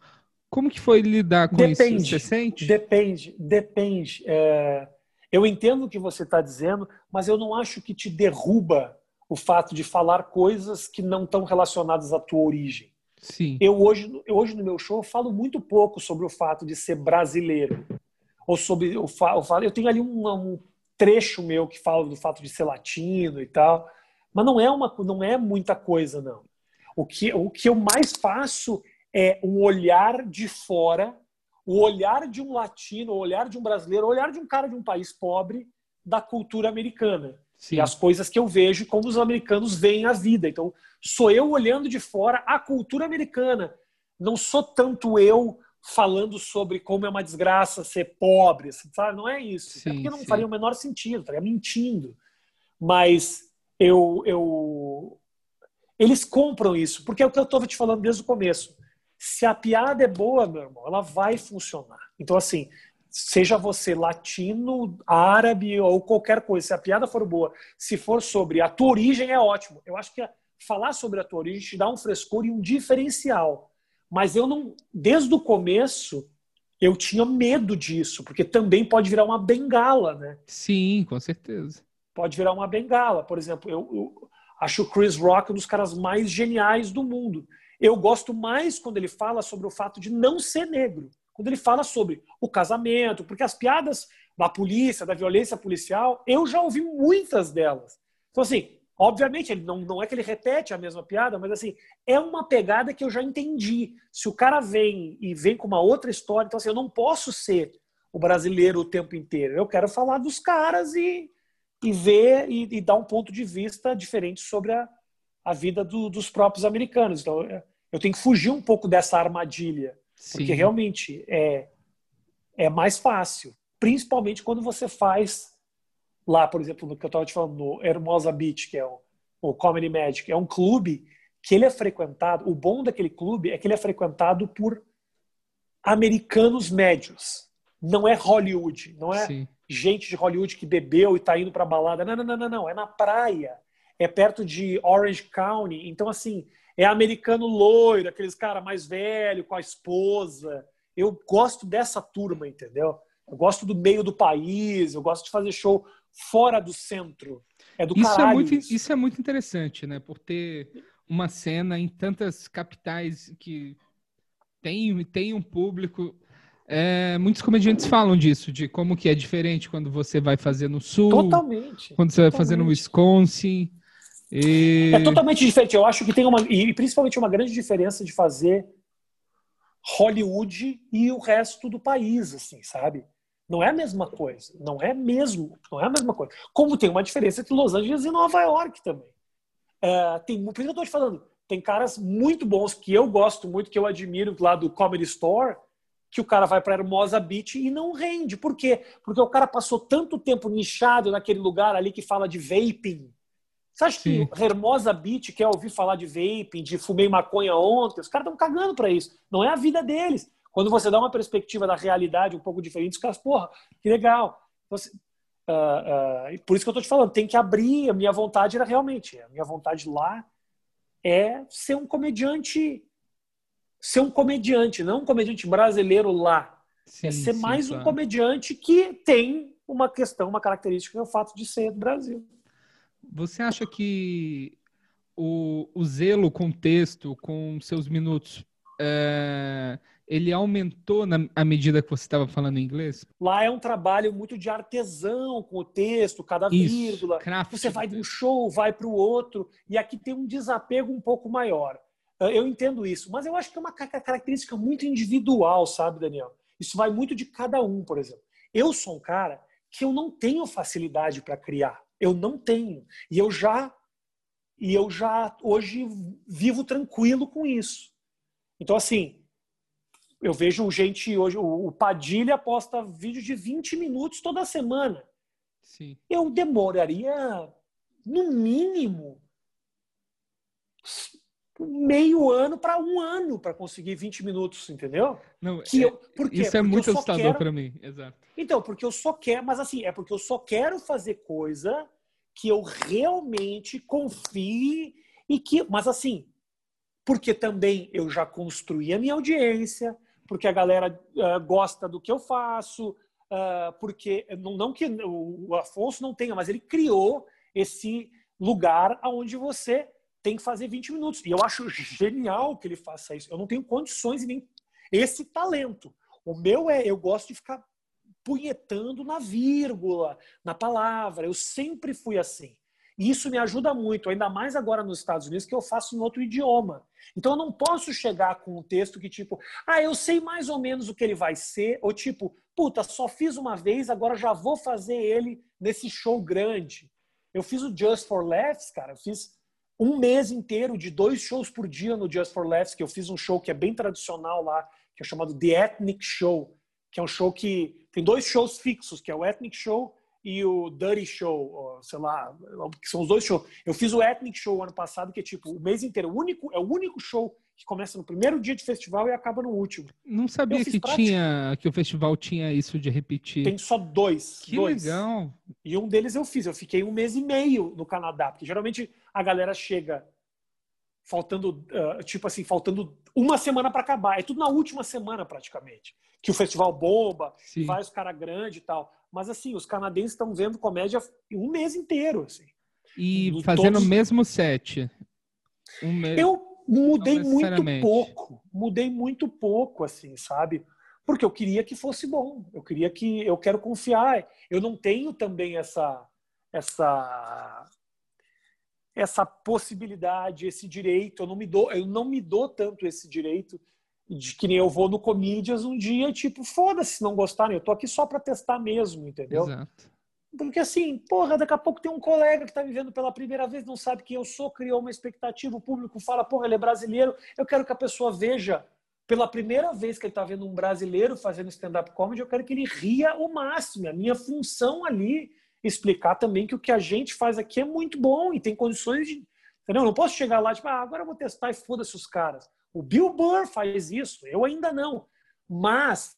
Como que foi lidar com depende, isso? Você sente? Depende, depende. É, eu entendo o que você está dizendo, mas eu não acho que te derruba o fato de falar coisas que não estão relacionadas à tua origem. Sim. Eu hoje, eu hoje no meu show falo muito pouco sobre o fato de ser brasileiro ou sobre o fato. Eu tenho ali um, um, trecho meu que fala do fato de ser latino e tal, mas não é uma, não é muita coisa não. O que, o que eu mais faço é um olhar de fora, o olhar de um latino, o olhar de um brasileiro, o olhar de um cara de um país pobre da cultura americana. Sim. E as coisas que eu vejo como os americanos veem a vida. Então, sou eu olhando de fora a cultura americana. Não sou tanto eu falando sobre como é uma desgraça ser pobre, assim, sabe? Não é isso. Sim, é porque não sim. faria o menor sentido, estaria mentindo. Mas eu, eu, eles compram isso, porque é o que eu estava te falando desde o começo. Se a piada é boa, meu irmão, ela vai funcionar. Então, assim, seja você latino, árabe ou qualquer coisa, se a piada for boa, se for sobre a tua origem, é ótimo. Eu acho que falar sobre a tua origem te dá um frescor e um diferencial. Mas eu não, desde o começo, eu tinha medo disso, porque também pode virar uma bengala, né? Sim, com certeza. Pode virar uma bengala. Por exemplo, eu, eu acho o Chris Rock um dos caras mais geniais do mundo. Eu gosto mais quando ele fala sobre o fato de não ser negro. Quando ele fala sobre o casamento, porque as piadas da polícia, da violência policial, eu já ouvi muitas delas. Então, assim, Obviamente, ele não, não é que ele repete a mesma piada, mas assim, é uma pegada que eu já entendi. Se o cara vem e vem com uma outra história, então assim, eu não posso ser o brasileiro o tempo inteiro. Eu quero falar dos caras e, e ver e, e dar um ponto de vista diferente sobre a, a vida do, dos próprios americanos. Então, eu tenho que fugir um pouco dessa armadilha, Sim. porque realmente é, é mais fácil, principalmente quando você faz lá, por exemplo, no que eu estava te falando, no Hermosa Beach, que é o, o Comedy Magic, é um clube que ele é frequentado, o bom daquele clube é que ele é frequentado por americanos médios. Não é Hollywood, não é Sim. gente de Hollywood que bebeu e está indo para balada. Não, não, não, não, não, é na praia. É perto de Orange County. Então, assim, é americano loiro, aqueles cara mais velho, com a esposa. Eu gosto dessa turma, entendeu? Eu gosto do meio do país, eu gosto de fazer show fora do centro. É do isso caralho. É muito, isso. isso é muito interessante, né? Por ter uma cena em tantas capitais que tem, tem um público. É, muitos comediantes falam disso, de como que é diferente quando você vai fazer no sul, Totalmente. quando você vai fazer no totalmente. Wisconsin. E... É totalmente diferente. Eu acho que tem uma. E principalmente uma grande diferença de fazer Hollywood e o resto do país, assim, sabe? Não é a mesma coisa. Não é mesmo. Não é a mesma coisa. Como tem uma diferença entre Los Angeles e Nova York também. É, tem, por isso que eu tô te falando. Tem caras muito bons que eu gosto muito, que eu admiro lá do Comedy Store, que o cara vai para Hermosa Beach e não rende. Por quê? Porque o cara passou tanto tempo nichado naquele lugar ali que fala de vaping. Você acha Sim. que Hermosa Beach quer ouvir falar de vaping, de fumei maconha ontem? Os caras estão cagando para isso. Não é a vida deles. Quando você dá uma perspectiva da realidade um pouco diferente, os caras, porra, que legal. Ah, ah, e por isso que eu tô te falando, tem que abrir. A minha vontade era realmente, a minha vontade lá é ser um comediante, ser um comediante, não um comediante brasileiro lá. Sim, é ser sim, mais um claro. comediante que tem uma questão, uma característica, que é o fato de ser do Brasil. Você acha que o, o zelo com o texto, com seus minutos, é, ele aumentou na, à medida que você estava falando inglês? Lá é um trabalho muito de artesão com o texto, cada Isso, vírgula. craft Você vai de um show, vai para o outro, e aqui tem um desapego um pouco maior. Ah, Eu entendo isso, mas eu acho que é uma ca- característica muito individual, sabe, Daniel? Isso vai muito de cada um, por exemplo. Eu sou um cara que eu não tenho facilidade para criar. Eu não tenho. E eu já e eu já hoje vivo tranquilo com isso. Então assim, eu vejo gente hoje, o Padilha posta vídeo de 20 minutos toda semana Sim. eu demoraria, no mínimo, meio ano para um ano para conseguir 20 minutos, entendeu? Não, Que é- eu, isso é muito assustador quero- para mim. Exato. Então, porque eu só quero, mas assim, é porque eu só quero fazer coisa que eu realmente confie e que, mas assim, porque também eu já construí a minha audiência, porque a galera ah, gosta do que eu faço, ah, porque não, não que o, o Afonso não tenha, mas ele criou esse lugar onde você tem que fazer 20 minutos. E eu acho genial que ele faça isso. Eu não tenho condições e nem esse talento. O meu é, eu gosto de ficar punhetando na vírgula, na palavra. Eu sempre fui assim. E isso me ajuda muito, ainda mais agora nos Estados Unidos, que eu faço em outro idioma. Então eu não posso chegar com um texto que, tipo, ah, eu sei mais ou menos o que ele vai ser, ou tipo, puta, só fiz uma vez, agora já vou fazer ele nesse show grande. Eu fiz o Just for Laughs, cara, eu fiz um mês inteiro de dois shows por dia no Just for Laughs, que eu fiz um show que é bem tradicional lá, que é chamado The Ethnic Show, que é um show que tem dois shows fixos, que é o Ethnic Show e o Dirty Show, sei lá, que são os dois shows. Eu fiz o Ethnic Show ano passado, que é tipo o mês inteiro, o único, é o único show que começa no primeiro dia de festival e acaba no último. Não sabia Eu fiz que prática. tinha que o festival tinha isso de repetir. Tem só dois. que dois. legal. E um deles eu fiz. Eu fiquei um mês e meio no Canadá, porque geralmente a galera chega faltando, ah, tipo assim, faltando uma semana para acabar. É tudo na última semana praticamente. Que o festival bomba, Sim. vai os caras grandes e tal. Mas assim, os canadenses estão vendo comédia um mês inteiro. Assim. E em fazendo todos- o mesmo set. Um me- Eu mudei muito pouco. Mudei muito pouco, assim, sabe? Porque eu queria que fosse bom. Eu queria que. Eu quero confiar. Eu não tenho também essa. essa essa possibilidade, esse direito, eu não me dou, eu não me dou tanto esse direito de que nem eu vou no Comedians um dia, tipo, foda-se se não gostarem, eu tô aqui só para testar mesmo, entendeu? Exato. Porque assim, porra, daqui a pouco tem um colega que tá me vendo pela primeira vez, não sabe quem eu sou, criou uma expectativa, o público fala, porra, ele é brasileiro. Eu quero que a pessoa veja pela primeira vez que ele tá vendo um brasileiro fazendo stand-up comedy, eu quero que ele ria o máximo. A minha função ali explicar também que o que a gente faz aqui é muito bom e tem condições de. Entendeu? Eu não posso chegar lá, tipo, ah, agora eu vou testar e foda-se os caras. O Bill Burr faz isso, eu ainda não. Mas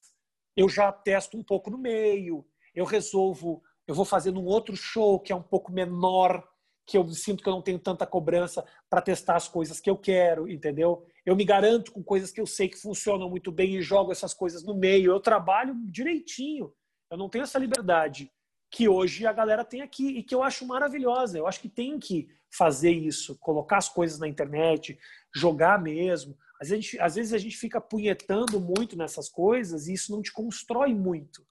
eu já testo um pouco no meio, eu resolvo eu vou fazer num outro show que é um pouco menor, que eu sinto que eu não tenho tanta cobrança para testar as coisas que eu quero, entendeu? Eu me garanto com coisas que eu sei que funcionam muito bem e jogo essas coisas no meio. Eu trabalho direitinho. Eu não tenho essa liberdade que hoje a galera tem aqui e que eu acho maravilhosa. Eu acho que tem que fazer isso, colocar as coisas na internet, jogar mesmo. Às vezes, a gente, às vezes a gente fica punhetando muito nessas coisas e isso não te constrói muito.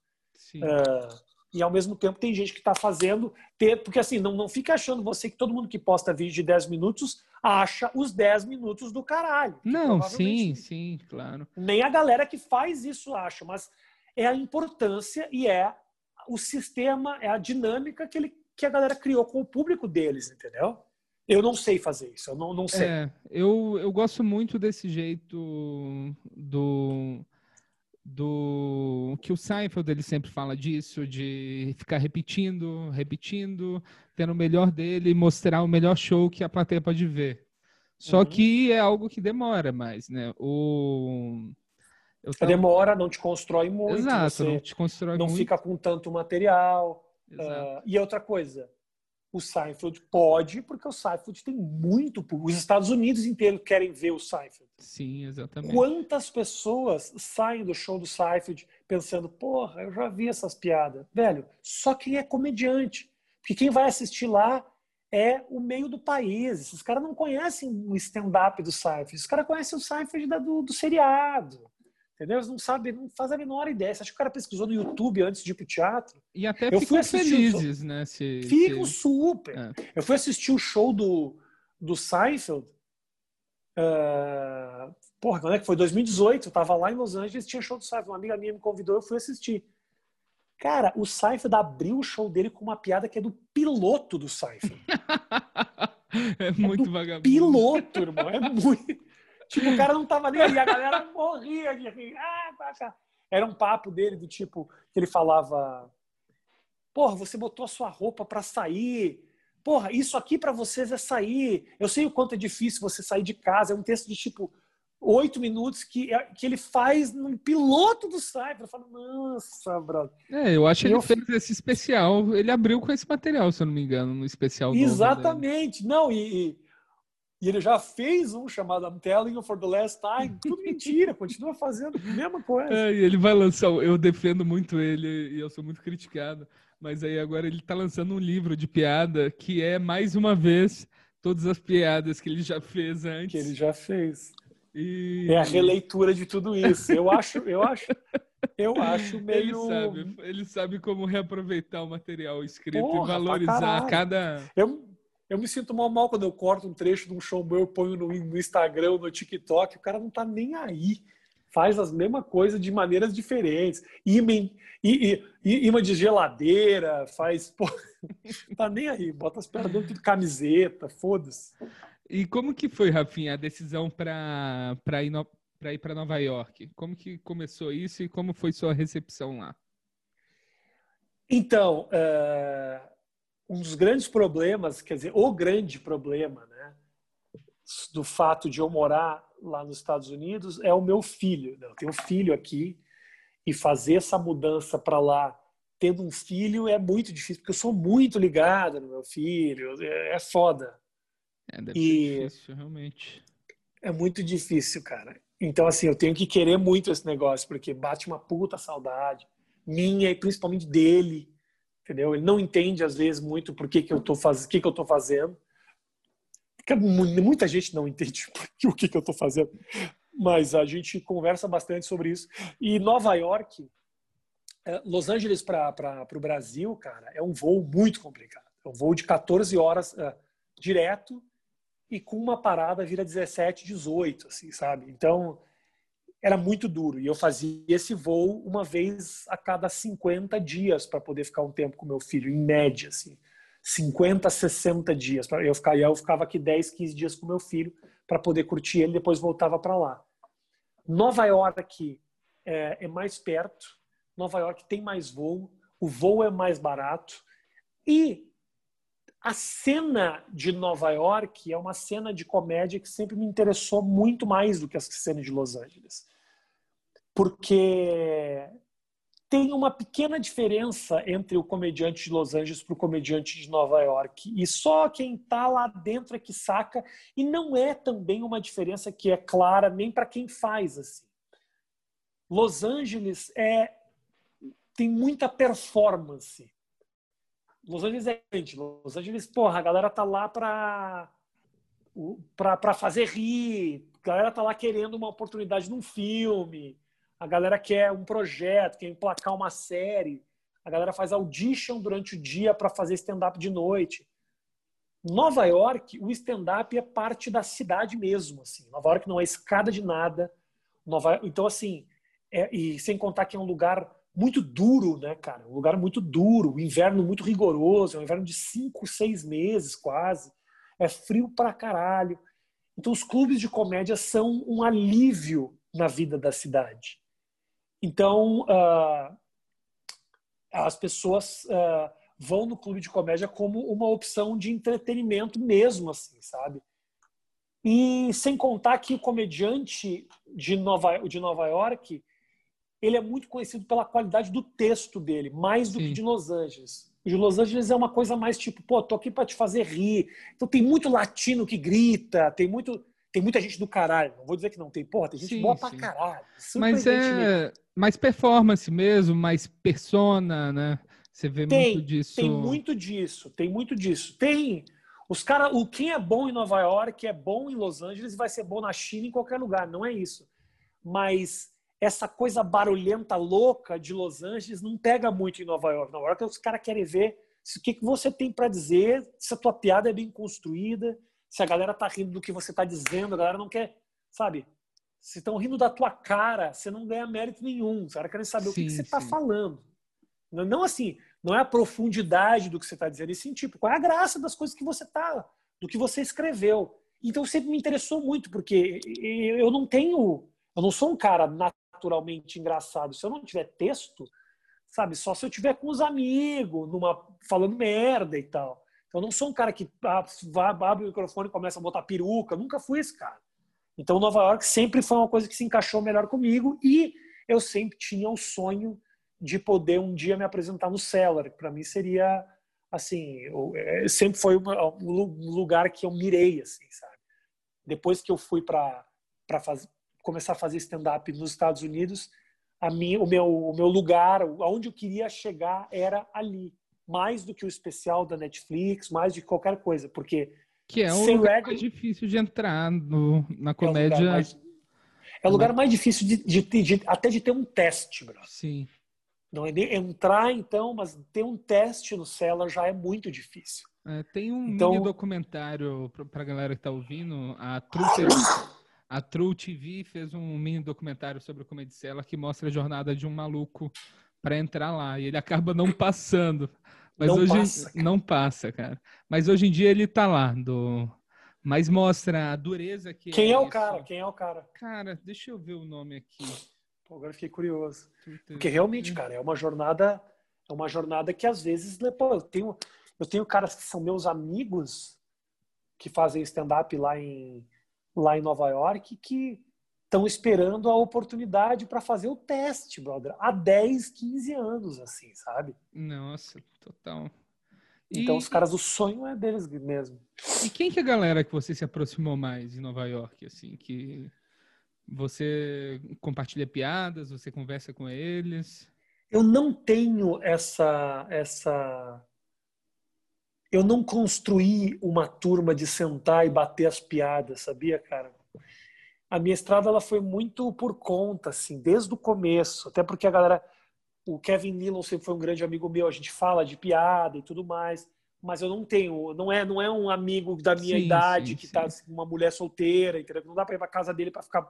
Uh, e ao mesmo tempo tem gente que está fazendo ter, porque assim, não, não fica achando você que todo mundo que posta vídeo de 10 minutos acha os 10 minutos do caralho. Não, sim, sim, claro. Nem a galera que faz isso acha, mas é a importância e é o sistema, é a dinâmica que, ele, que a galera criou com o público deles, entendeu? Eu não sei fazer isso, eu não, não sei. É, eu, eu gosto muito desse jeito do do que o Seinfeld ele sempre fala disso, de ficar repetindo, repetindo, tendo o melhor dele, mostrar o melhor show que a plateia pode ver. Só uhum. que é algo que demora mais, né? O tava... demora, não te constrói muito, Exato, não te constrói não muito. fica com tanto material. Uh, e outra coisa, o Seinfeld pode, porque o Seinfeld tem muito Os Estados Unidos inteiros querem ver o Seinfeld. Sim, exatamente. Quantas pessoas saem do show do Seinfeld pensando, porra, eu já vi essas piadas. Velho, só quem é comediante. Porque quem vai assistir lá é o meio do país. Esses caras não conhecem o stand-up do Seinfeld. Os caras conhecem o Seinfeld do, do seriado. Entendeu? Eles não sabem, não fazem a menor ideia. Você acha que o cara pesquisou no YouTube antes de ir pro teatro? E até eu ficam felizes, né? Se, ficam se... super. É. Eu fui assistir o show do, do Seinfeld. Uh, porra, quando é que foi? 2018. Eu tava lá em Los Angeles, tinha show do Seinfeld. Uma amiga minha me convidou, eu fui assistir. Cara, o Seinfeld abriu o show dele com uma piada que é do piloto do Seinfeld. (laughs) é muito é vagabundo. Piloto, irmão. É muito. Tipo, o cara não tava nem aí, a galera morria de rir. Ah, tá, tá. Era um papo dele do tipo, que ele falava: Porra, você botou a sua roupa para sair. Porra, isso aqui para vocês é sair. Eu sei o quanto é difícil você sair de casa. É um texto de tipo oito minutos que, é, que ele faz no piloto do site. Eu falo, nossa, brother. É, eu acho que ele eu... fez esse especial. Ele abriu com esse material, se eu não me engano, no especial. Exatamente. Não, e, e ele já fez um chamado I'm Telling You for the Last Time. Tudo mentira, continua fazendo a mesma coisa. É, ele vai lançar, eu defendo muito ele e eu sou muito criticado. Mas aí agora ele está lançando um livro de piada que é, mais uma vez, todas as piadas que ele já fez antes. Que ele já fez. E... É a releitura de tudo isso. Eu acho, eu acho, eu acho meio. Ele sabe, ele sabe como reaproveitar o material escrito Porra, e valorizar cada. Eu, eu me sinto mal mal quando eu corto um trecho de um show meu, eu ponho no, no Instagram, no TikTok, o cara não tá nem aí. Faz as mesmas coisas de maneiras diferentes. Imã, imã de geladeira, faz. Pô, (laughs) tá nem aí. Bota as pernas dentro de camiseta, foda-se. E como que foi, Rafinha, a decisão para ir, no, ir para Nova York? Como que começou isso e como foi sua recepção lá? Então, uh, um dos grandes problemas, quer dizer, o grande problema, né, do fato de eu morar lá nos Estados Unidos é o meu filho. Eu tenho um filho aqui e fazer essa mudança para lá, tendo um filho, é muito difícil, porque eu sou muito ligado no meu filho, é, é foda. É, deve e ser difícil, realmente. É muito difícil, cara. Então, assim, eu tenho que querer muito esse negócio, porque bate uma puta saudade minha e principalmente dele entendeu? Ele não entende às vezes muito por que, que eu estou fazendo, que, que eu tô fazendo. Muita gente não entende (laughs) o que, que eu estou fazendo, mas a gente conversa bastante sobre isso. E Nova York, é, Los Angeles para o Brasil, cara, é um voo muito complicado. É um voo de 14 horas uh, direto e com uma parada vira 17, 18, assim, sabe? Então, era muito duro. E eu fazia esse voo uma vez a cada 50 dias para poder ficar um tempo com meu filho, em média, assim. 50, 60 dias. Eu ficava, eu ficava aqui 10, 15 dias com meu filho para poder curtir ele, depois voltava para lá. Nova York é, é mais perto, Nova York tem mais voo, o voo é mais barato e a cena de Nova York é uma cena de comédia que sempre me interessou muito mais do que a cena de Los Angeles porque tem uma pequena diferença entre o comediante de Los Angeles para o comediante de Nova York. E só quem está lá dentro é que saca. E não é também uma diferença que é clara nem para quem faz assim. Los Angeles é tem muita performance. Los Angeles é gente. Los Angeles, porra, a galera tá lá pra, pra fazer rir. A galera tá lá querendo uma oportunidade num filme. A galera quer um projeto, quer emplacar uma série. A galera faz audition durante o dia para fazer stand-up de noite. Nova York, o stand-up é parte da cidade mesmo. Assim. Nova York não é escada de nada. Nova... Então, assim, é... e sem contar que é um lugar muito duro, né, cara? Um lugar muito duro, inverno muito rigoroso, é um inverno de cinco, seis meses quase. É frio pra caralho. Então, os clubes de comédia são um alívio na vida da cidade. Então, uh, as pessoas uh, vão no clube de comédia como uma opção de entretenimento mesmo, assim, sabe? E sem contar que o comediante de Nova, de Nova York, ele é muito conhecido pela qualidade do texto dele, mais do Sim. que de Los Angeles. O de Los Angeles é uma coisa mais tipo, pô, tô aqui para te fazer rir. Então tem muito latino que grita, tem muito tem muita gente do caralho. Não vou dizer que não tem, porra, tem gente sim, boa sim. pra caralho. Mas é mais performance mesmo, mais persona, né? Você vê tem, muito disso. Tem muito disso, tem muito disso. Tem. Os cara, o quem é bom em Nova York é bom em Los Angeles vai ser bom na China em qualquer lugar, não é isso. Mas essa coisa barulhenta louca de Los Angeles não pega muito em Nova York. Nova York os caras querem ver o que, que você tem para dizer, se a tua piada é bem construída, se a galera tá rindo do que você tá dizendo, a galera não quer, sabe? Se estão rindo da tua cara, você não ganha mérito nenhum. Os caras querem saber sim, o que, que você está falando. Não assim, não é a profundidade do que você está dizendo, e sim, tipo, qual é a graça das coisas que você tá, do que você escreveu. Então sempre me interessou muito, porque eu não tenho, eu não sou um cara naturalmente engraçado. Se eu não tiver texto, sabe, só se eu tiver com os amigos, numa falando merda e tal. Eu não sou um cara que ah, abre o microfone e começa a botar peruca. nunca fui esse cara. Então, Nova York sempre foi uma coisa que se encaixou melhor comigo e eu sempre tinha o sonho de poder um dia me apresentar no Cellar. Para mim seria assim, eu, é, sempre foi um lugar que eu mirei, assim, sabe? Depois que eu fui para começar a fazer stand-up nos Estados Unidos, a minha, o meu o meu lugar, aonde eu queria chegar era ali, mais do que o especial da Netflix, mais de qualquer coisa, porque que é o lugar mais difícil de entrar no, na comédia. É o lugar mais, é o lugar mais difícil de, de, de, até de ter um teste, bro. Sim. Não é entrar, então, mas ter um teste no Cellar já é muito difícil. É, tem um então... mini documentário para a galera que está ouvindo. A True, a True TV fez um mini documentário sobre o Comedy Cellar que mostra a jornada de um maluco para entrar lá. E ele acaba não (laughs) passando. Mas não hoje passa, não passa, cara. Mas hoje em dia ele tá lá, do... mas mostra a dureza que Quem é, é o isso. cara? Quem é o cara? Cara, deixa eu ver o nome aqui. Pô, agora fiquei curioso. Porque realmente, cara, é uma jornada, é uma jornada que às vezes, né, pô, eu tenho eu tenho caras que são meus amigos que fazem stand up lá em lá em Nova York que estão esperando a oportunidade para fazer o teste, brother, há 10, 15 anos, assim, sabe? Nossa, total. Então, e... os caras, o sonho é deles mesmo. E quem que é a galera que você se aproximou mais em Nova York, assim, que você compartilha piadas, você conversa com eles? Eu não tenho essa essa eu não construí uma turma de sentar e bater as piadas, sabia, cara? A minha estrada ela foi muito por conta, assim, desde o começo. Até porque a galera, o Kevin Nealon sempre foi um grande amigo meu. A gente fala de piada e tudo mais, mas eu não tenho, não é, não é um amigo da minha sim, idade sim, que está assim, uma mulher solteira, entendeu? Não dá para ir para casa dele para ficar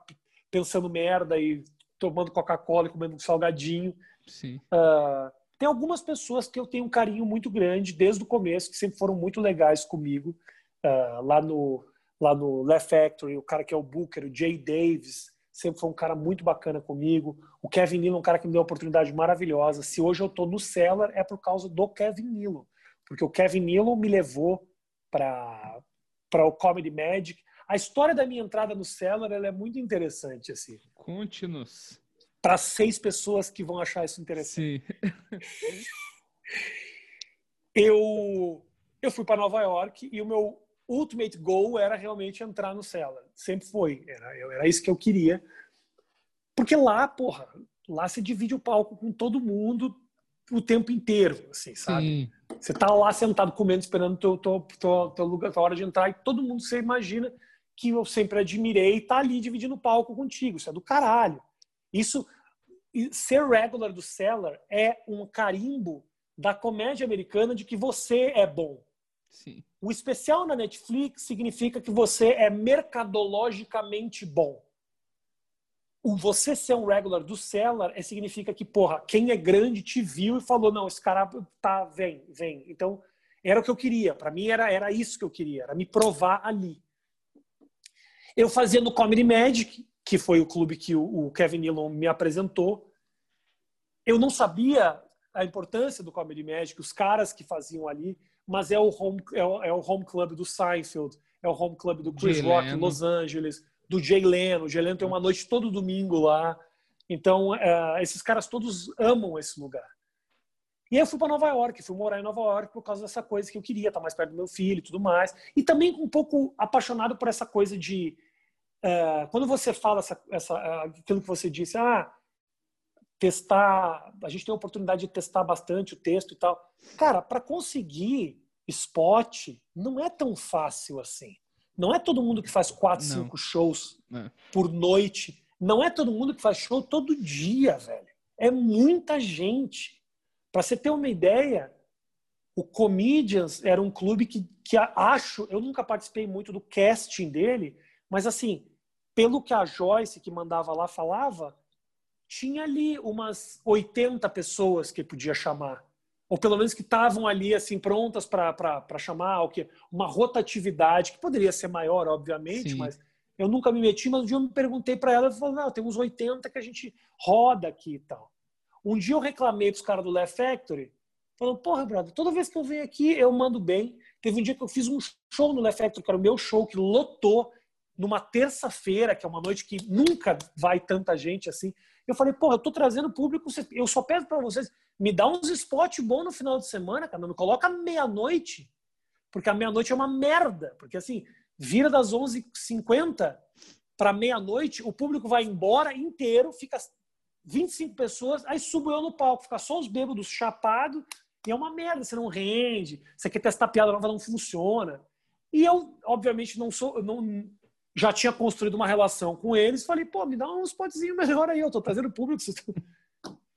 pensando merda e tomando Coca-Cola e comendo um salgadinho. Sim. Uh, tem algumas pessoas que eu tenho um carinho muito grande desde o começo, que sempre foram muito legais comigo. Uh, lá no lá no Left Factory, o cara que é o Booker, o Jay Davis, sempre foi um cara muito bacana comigo. O Kevin Nealon, um cara que me deu uma oportunidade maravilhosa. Se hoje eu estou no Cellar, é por causa do Kevin Nealon, porque o Kevin Nealon me levou para para o Comedy Magic. A história da minha entrada no Cellar ela é muito interessante assim. Conte-nos. Para seis pessoas que vão achar isso interessante. Sim. (laughs) eu eu fui para Nova York e o meu ultimate goal era realmente entrar no Cellar. Sempre foi. Era, era isso que eu queria. Porque lá, porra, lá se divide o palco com todo mundo. o tempo inteiro, assim, sabe? Sim. Você tá lá sentado comendo, esperando teu, teu, teu, teu lugar, tua hora de entrar, e todo mundo você imagina que eu sempre admirei e tá ali dividindo o palco contigo. Isso é do caralho. Isso, ser regular do Cellar é um carimbo da comédia americana de que você é bom. Sim. O especial na Netflix significa que você é mercadologicamente bom. O você ser um regular do Cellar é, significa que, porra, quem é grande te viu e falou: não, esse cara tá, vem, vem. Então, era o que eu queria. Para mim, era, era isso que eu queria, era me provar ali. Eu fazia no Comedy Magic, que foi o clube que o, o Kevin Nealon me apresentou. Eu não sabia a importância do Comedy Magic, os caras que faziam ali, mas é o home, é o, é o home club do Seinfeld, é o home club do Chris Jay Rock Leno. em Los Angeles, do Jay Leno. O Jay Leno tem uma noite todo domingo lá. Então, uh, esses caras todos amam esse lugar. E aí eu fui para Nova York, fui morar em Nova York por causa dessa coisa que eu queria, estar mais perto do meu filho e tudo mais. E também um pouco apaixonado por essa coisa de. Uh, quando você fala essa, essa, aquilo que você disse, ah, testar, a gente tem a oportunidade de testar bastante o texto e tal. Cara, para conseguir spot não é tão fácil assim. Não é todo mundo que faz quatro, não. cinco shows é. por noite. Não é todo mundo que faz show todo dia, velho. É muita gente. Para você ter uma ideia, o Comedians era um clube que, que acho, eu nunca participei muito do casting dele, mas assim, pelo que a Joyce que mandava lá falava, tinha ali umas 80 pessoas que podia chamar. Ou pelo menos que estavam ali assim prontas para chamar, o que uma rotatividade que poderia ser maior, obviamente, Sim. mas eu nunca me meti, mas um dia eu me perguntei para ela, ela falou: "Não, tem uns 80 que a gente roda aqui e tal". Um dia eu reclamei para os caras do Left Factory, falando: "Porra, brother, toda vez que eu venho aqui eu mando bem". Teve um dia que eu fiz um show no Left Factory, que era o meu show que lotou numa terça-feira, que é uma noite que nunca vai tanta gente assim. Eu falei, porra, eu tô trazendo público, eu só peço para vocês, me dá uns spots bons no final de semana, cara, não me coloca meia-noite, porque a meia-noite é uma merda, porque assim, vira das 11h50 para meia-noite, o público vai embora inteiro, fica 25 pessoas, aí subo eu no palco, fica só os bêbados chapados, e é uma merda, você não rende, você quer testar piada nova, não funciona. E eu, obviamente, não sou, não, já tinha construído uma relação com eles, falei, pô, me dá um spotzinho melhor aí, eu tô trazendo público. (laughs)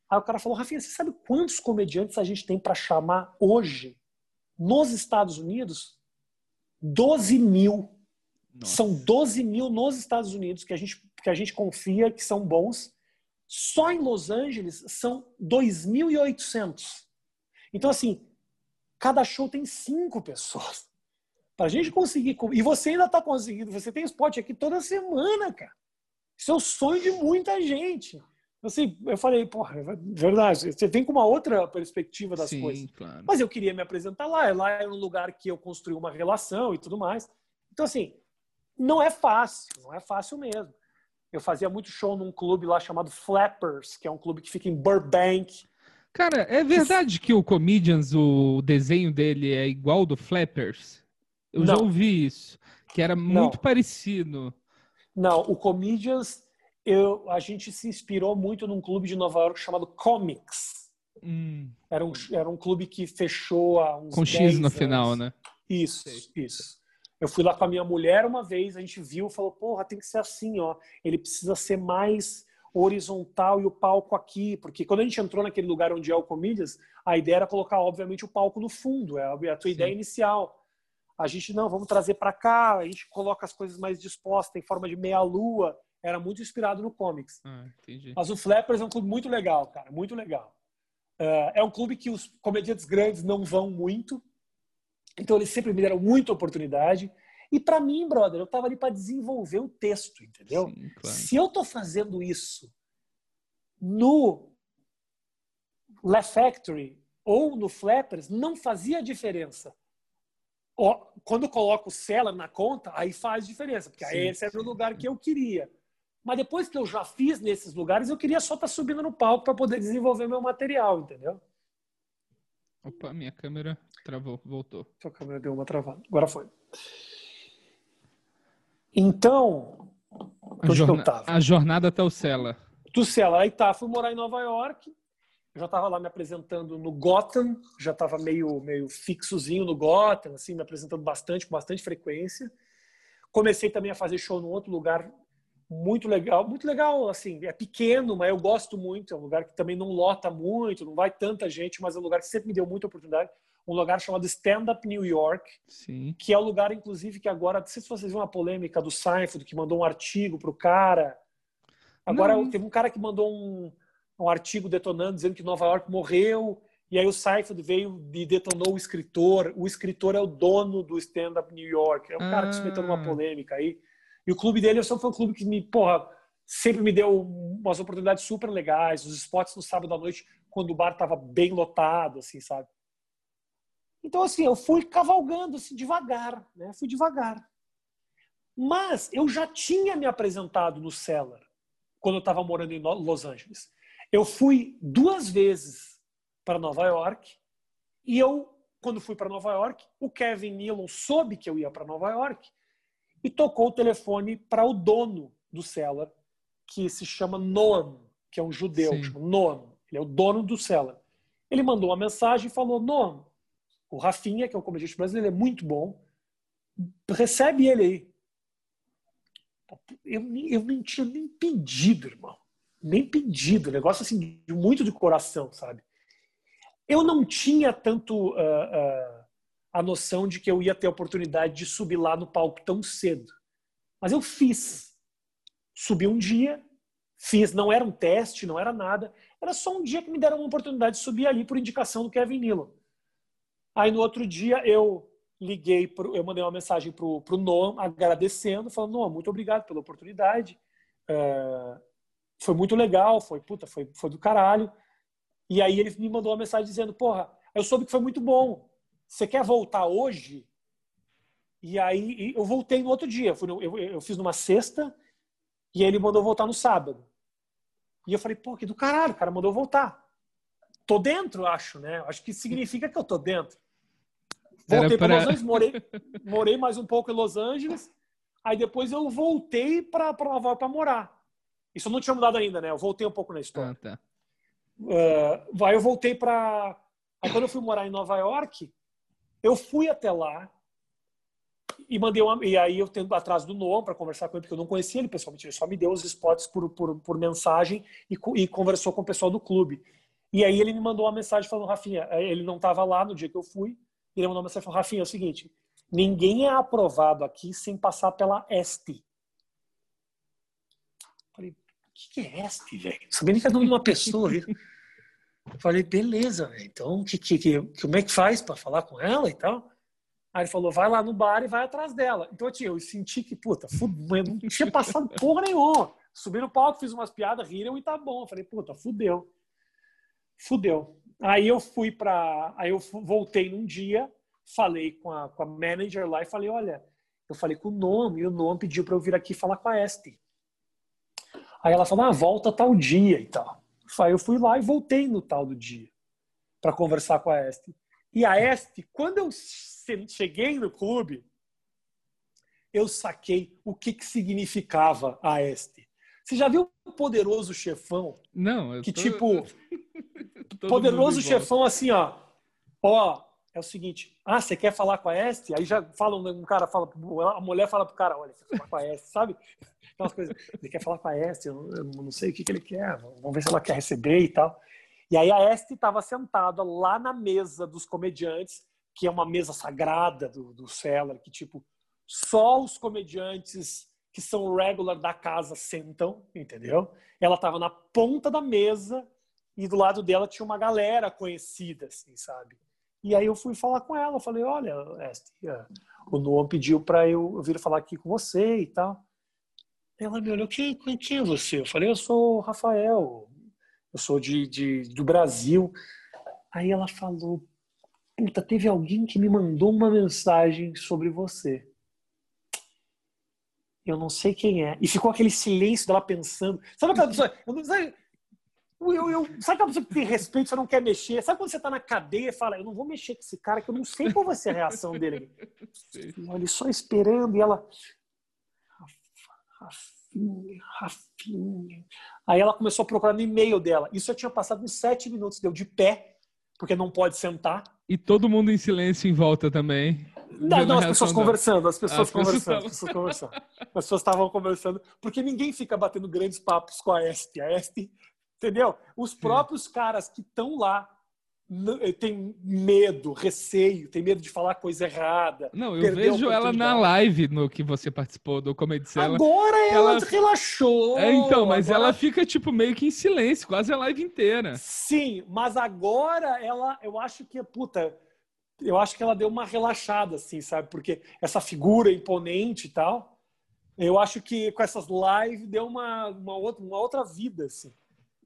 Aí o cara falou, Rafinha, você sabe quantos comediantes a gente tem para chamar hoje nos Estados Unidos? 12 mil. Nossa. São 12 mil nos Estados Unidos que a, gente, que a gente confia que são bons. Só em Los Angeles são 2.800. Então, assim, cada show tem cinco pessoas. Para a gente conseguir. E você ainda está conseguindo. Você tem spot aqui toda semana, cara. Isso é o sonho de muita gente. Assim, eu falei, porra, é verdade. Você vem com uma outra perspectiva das Sim, coisas. Claro. Mas eu queria me apresentar lá. Lá era um lugar que eu construí uma relação e tudo mais. Então, assim, não é fácil. Não é fácil mesmo. Eu fazia muito show num clube lá chamado Flappers, que é um clube que fica em Burbank. Cara, é verdade que o Comedians, o desenho dele é igual do Flappers? Eu não. já ouvi isso, que era muito não. parecido. Não, o Comedians, eu, a gente se inspirou muito num clube de Nova York chamado Comics. Hum. Era, um, era um clube que fechou há uns Com X no anos. final, né? Isso, Sei. isso. Eu fui lá com a minha mulher uma vez, a gente viu, falou, porra, tem que ser assim, ó. Ele precisa ser mais horizontal e o palco aqui, porque quando a gente entrou naquele lugar onde é o Comedians, a ideia era colocar, obviamente, o palco no fundo, é a tua Sim. ideia inicial. A gente não, vamos trazer para cá, a gente coloca as coisas mais dispostas em forma de meia-lua. Era muito inspirado no comics. Ah, Mas o Flappers é um clube muito legal, cara, muito legal. Uh, é um clube que os comediantes grandes não vão muito, então eles sempre me deram muita oportunidade. E para mim, brother, eu tava ali para desenvolver o texto, entendeu? Sim, claro. Se eu tô fazendo isso no Left Factory ou no Flappers, não fazia diferença quando eu coloco o Seller na conta, aí faz diferença, porque sim, aí esse era o lugar que eu queria. Mas depois que eu já fiz nesses lugares, eu queria só estar tá subindo no palco para poder desenvolver meu material, entendeu? Opa, minha câmera travou, voltou. Sua câmera deu uma travada. Agora foi. Então, a, jorna a jornada até o Sela. Do Sela. Aí tá, fui morar em Nova York. Eu já estava lá me apresentando no Gotham, já estava meio, meio fixozinho no Gotham, assim, me apresentando bastante, com bastante frequência. Comecei também a fazer show num outro lugar muito legal, muito legal, assim, é pequeno, mas eu gosto muito, é um lugar que também não lota muito, não vai tanta gente, mas é um lugar que sempre me deu muita oportunidade, um lugar chamado Stand Up New York, Sim. que é o lugar, inclusive, que agora, não sei se vocês viram uma polêmica do Seinfeld, que mandou um artigo pro cara, agora Não. teve um cara que mandou um, um artigo detonando, dizendo que Nova York morreu, e aí o Seinfeld veio e detonou o escritor, o escritor é o dono do Stand Up New York, é um cara que se meteu numa Ah. polêmica aí, e o clube dele foi um clube que me, porra, sempre me deu umas oportunidades super legais, os spots no sábado à noite, quando o bar estava bem lotado, assim, sabe? Então, assim, eu fui cavalgando assim, devagar, né? Fui devagar. Mas eu já tinha me apresentado no Cellar quando eu estava morando em Los Angeles. Eu fui duas vezes para Nova York e eu, quando fui para Nova York, o Kevin Nealon soube que eu ia para Nova York e tocou o telefone para o dono do Cellar, que se chama Noam, que é um judeu, Sim. chama Noam. Ele é o dono do Cellar. Ele mandou uma mensagem e falou: Noam, o Rafinha, que é um comediante brasileiro, ele é muito bom. Recebe ele aí. Eu, eu nem tinha nem pedido, irmão. Nem pedido. Negócio assim, de muito de coração, sabe? Eu não tinha tanto ah, ah, a noção de que eu ia ter a oportunidade de subir lá no palco tão cedo. Mas eu fiz. Subi um dia, fiz. Não era um teste, não era nada. Era só um dia que me deram uma oportunidade de subir ali por indicação do Kevin Nealon. Aí no outro dia eu liguei, pro, eu mandei uma mensagem pro, pro Noam agradecendo, falando, Noam, muito obrigado pela oportunidade. É, foi muito legal, foi, puta, foi, foi do caralho. E aí ele me mandou uma mensagem dizendo, porra, eu soube que foi muito bom. Você quer voltar hoje? E aí e eu voltei no outro dia. Eu, no- eu, eu fiz numa sexta e aí ele mandou voltar no sábado. E eu falei, pô, que do caralho, o cara mandou voltar. Tô dentro, acho, né? Acho que significa que eu tô dentro. Voltei para Los Angeles, morei, morei mais um pouco em Los Angeles. Aí depois eu voltei para Nova York para morar. Isso não tinha mudado ainda, né? Eu voltei um pouco na história. Ah, tá. Uh, aí eu voltei para. Aí quando eu fui morar em Nova York, eu fui até lá e mandei uma. E aí eu tendo atrás do Noam para conversar com ele, porque eu não conhecia ele pessoalmente, ele só me deu os spots por, por, por mensagem e, e conversou com o pessoal do clube. E aí ele me mandou uma mensagem falando, Rafinha, eh, ele não estava lá no dia que eu fui, ele mandou uma mensagem falando, Rafinha, é o seguinte, ninguém é aprovado aqui sem passar pela ESTE. Que, que é ESTE, velho? Sabia nem que era o nome de uma pessoa. viu? Falei, beleza, velho. Então, que, que, que- como é que faz para falar com ela e tal? Aí ele falou, vai lá no bar e vai atrás dela. Então, assim, eu senti que, puta, fudeu, eu não tinha passado porra nenhuma. Subi no palco, fiz umas piadas, riram e tá bom. Eu falei, puta, fudeu. Fudeu. Aí eu fui pra. Aí eu voltei num dia, falei com a, com a manager lá e falei, olha, eu falei com o nome, e o nome pediu para eu vir aqui falar com a Este. Aí ela falou, ah, volta tal dia e tal. Aí eu fui lá e voltei no tal do dia para conversar com a Este. E a Este, quando eu che- cheguei no clube, eu saquei o que, que significava a Este. Você já viu o poderoso chefão? Não, eu Que tô- tipo, (laughs) poderoso chefão assim, ó. Ó, é o seguinte, ah, você quer falar com a Este? Aí já fala, um cara fala, a mulher fala pro cara, olha, você quer falar com a Este, sabe? (laughs) Aquelas coisas, ele quer falar com a Este, eu não sei o que, que ele quer, vamos ver se ela quer receber e tal. E aí a Este estava sentada lá na mesa dos comediantes, que é uma mesa sagrada do, do Cellar, que tipo, só os comediantes que são regular da casa sentam, entendeu? Ela estava na ponta da mesa e do lado dela tinha uma galera conhecida, assim, sabe? E aí eu fui falar com ela, falei, olha, eh, o Noam pediu para eu vir falar aqui com você e tal. Ela me olhou, quem, quem é você? Eu falei, eu sou o Rafael, eu sou de, de, do Brasil. Aí ela falou, puta, teve alguém que me mandou uma mensagem sobre você. Eu não sei quem é. E ficou aquele silêncio dela pensando. Sabe aquela pessoa? Eu não sei. Eu, eu, sabe aquela pessoa que tem respeito, você não quer mexer? Sabe quando você tá na cadeia e fala, eu não vou mexer com esse cara, que eu não sei qual vai ser a reação dele. E olha, só esperando, e ela. Rafinha, Rafinha. Aí ela começou a procurar no e-mail dela. Isso eu tinha passado uns sete minutos, deu de pé, porque não pode sentar. E todo mundo em silêncio em volta também. Não, não, as pessoas conversando, as pessoas as pessoas conversando, estavam- pessoas conversando. As pessoas estavam conversando, porque ninguém fica batendo grandes papos com a Este. A Este, entendeu? Os próprios caras que estão lá eh, têm medo, receio, tem medo de falar coisa errada. Não, eu vejo ela na live no que você participou do Comedy Cellar. Agora ela, ela- relaxou. É, então, mas agora- ela fica, tipo, meio que em silêncio, quase a live inteira. Sim, mas agora ela, eu acho que, puta, eu acho que ela deu uma relaxada, assim, sabe? Porque essa figura imponente e tal, eu acho que com essas lives deu uma, uma, outra, uma outra vida, assim.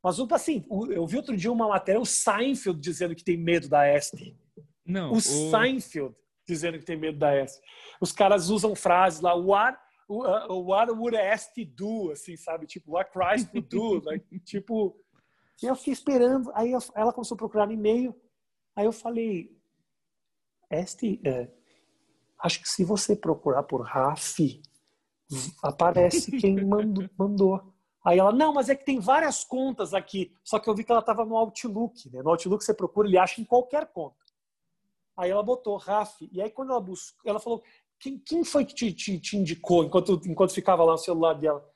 Mas, assim, eu vi outro dia uma matéria, o Seinfeld dizendo que tem medo da Este. Não, O o- Seinfeld dizendo que tem medo da Este. Os caras usam frases lá, what, uh, what would Este do? Assim, sabe? Tipo, what Christ would do? (laughs) like, tipo, e eu fiquei esperando. Aí eu- ela começou a procurar no e-mail. Aí eu falei, Este, é, acho que se você procurar por Rafi, aparece quem mandou. Aí ela, não, mas é que tem várias contas aqui. Só que eu vi que ela estava no Outlook. Né? No Outlook você procura, ele acha em qualquer conta. Aí ela botou Rafi. E aí quando ela buscou, ela falou, quem, quem foi que te, te, te indicou enquanto, enquanto ficava lá no celular dela?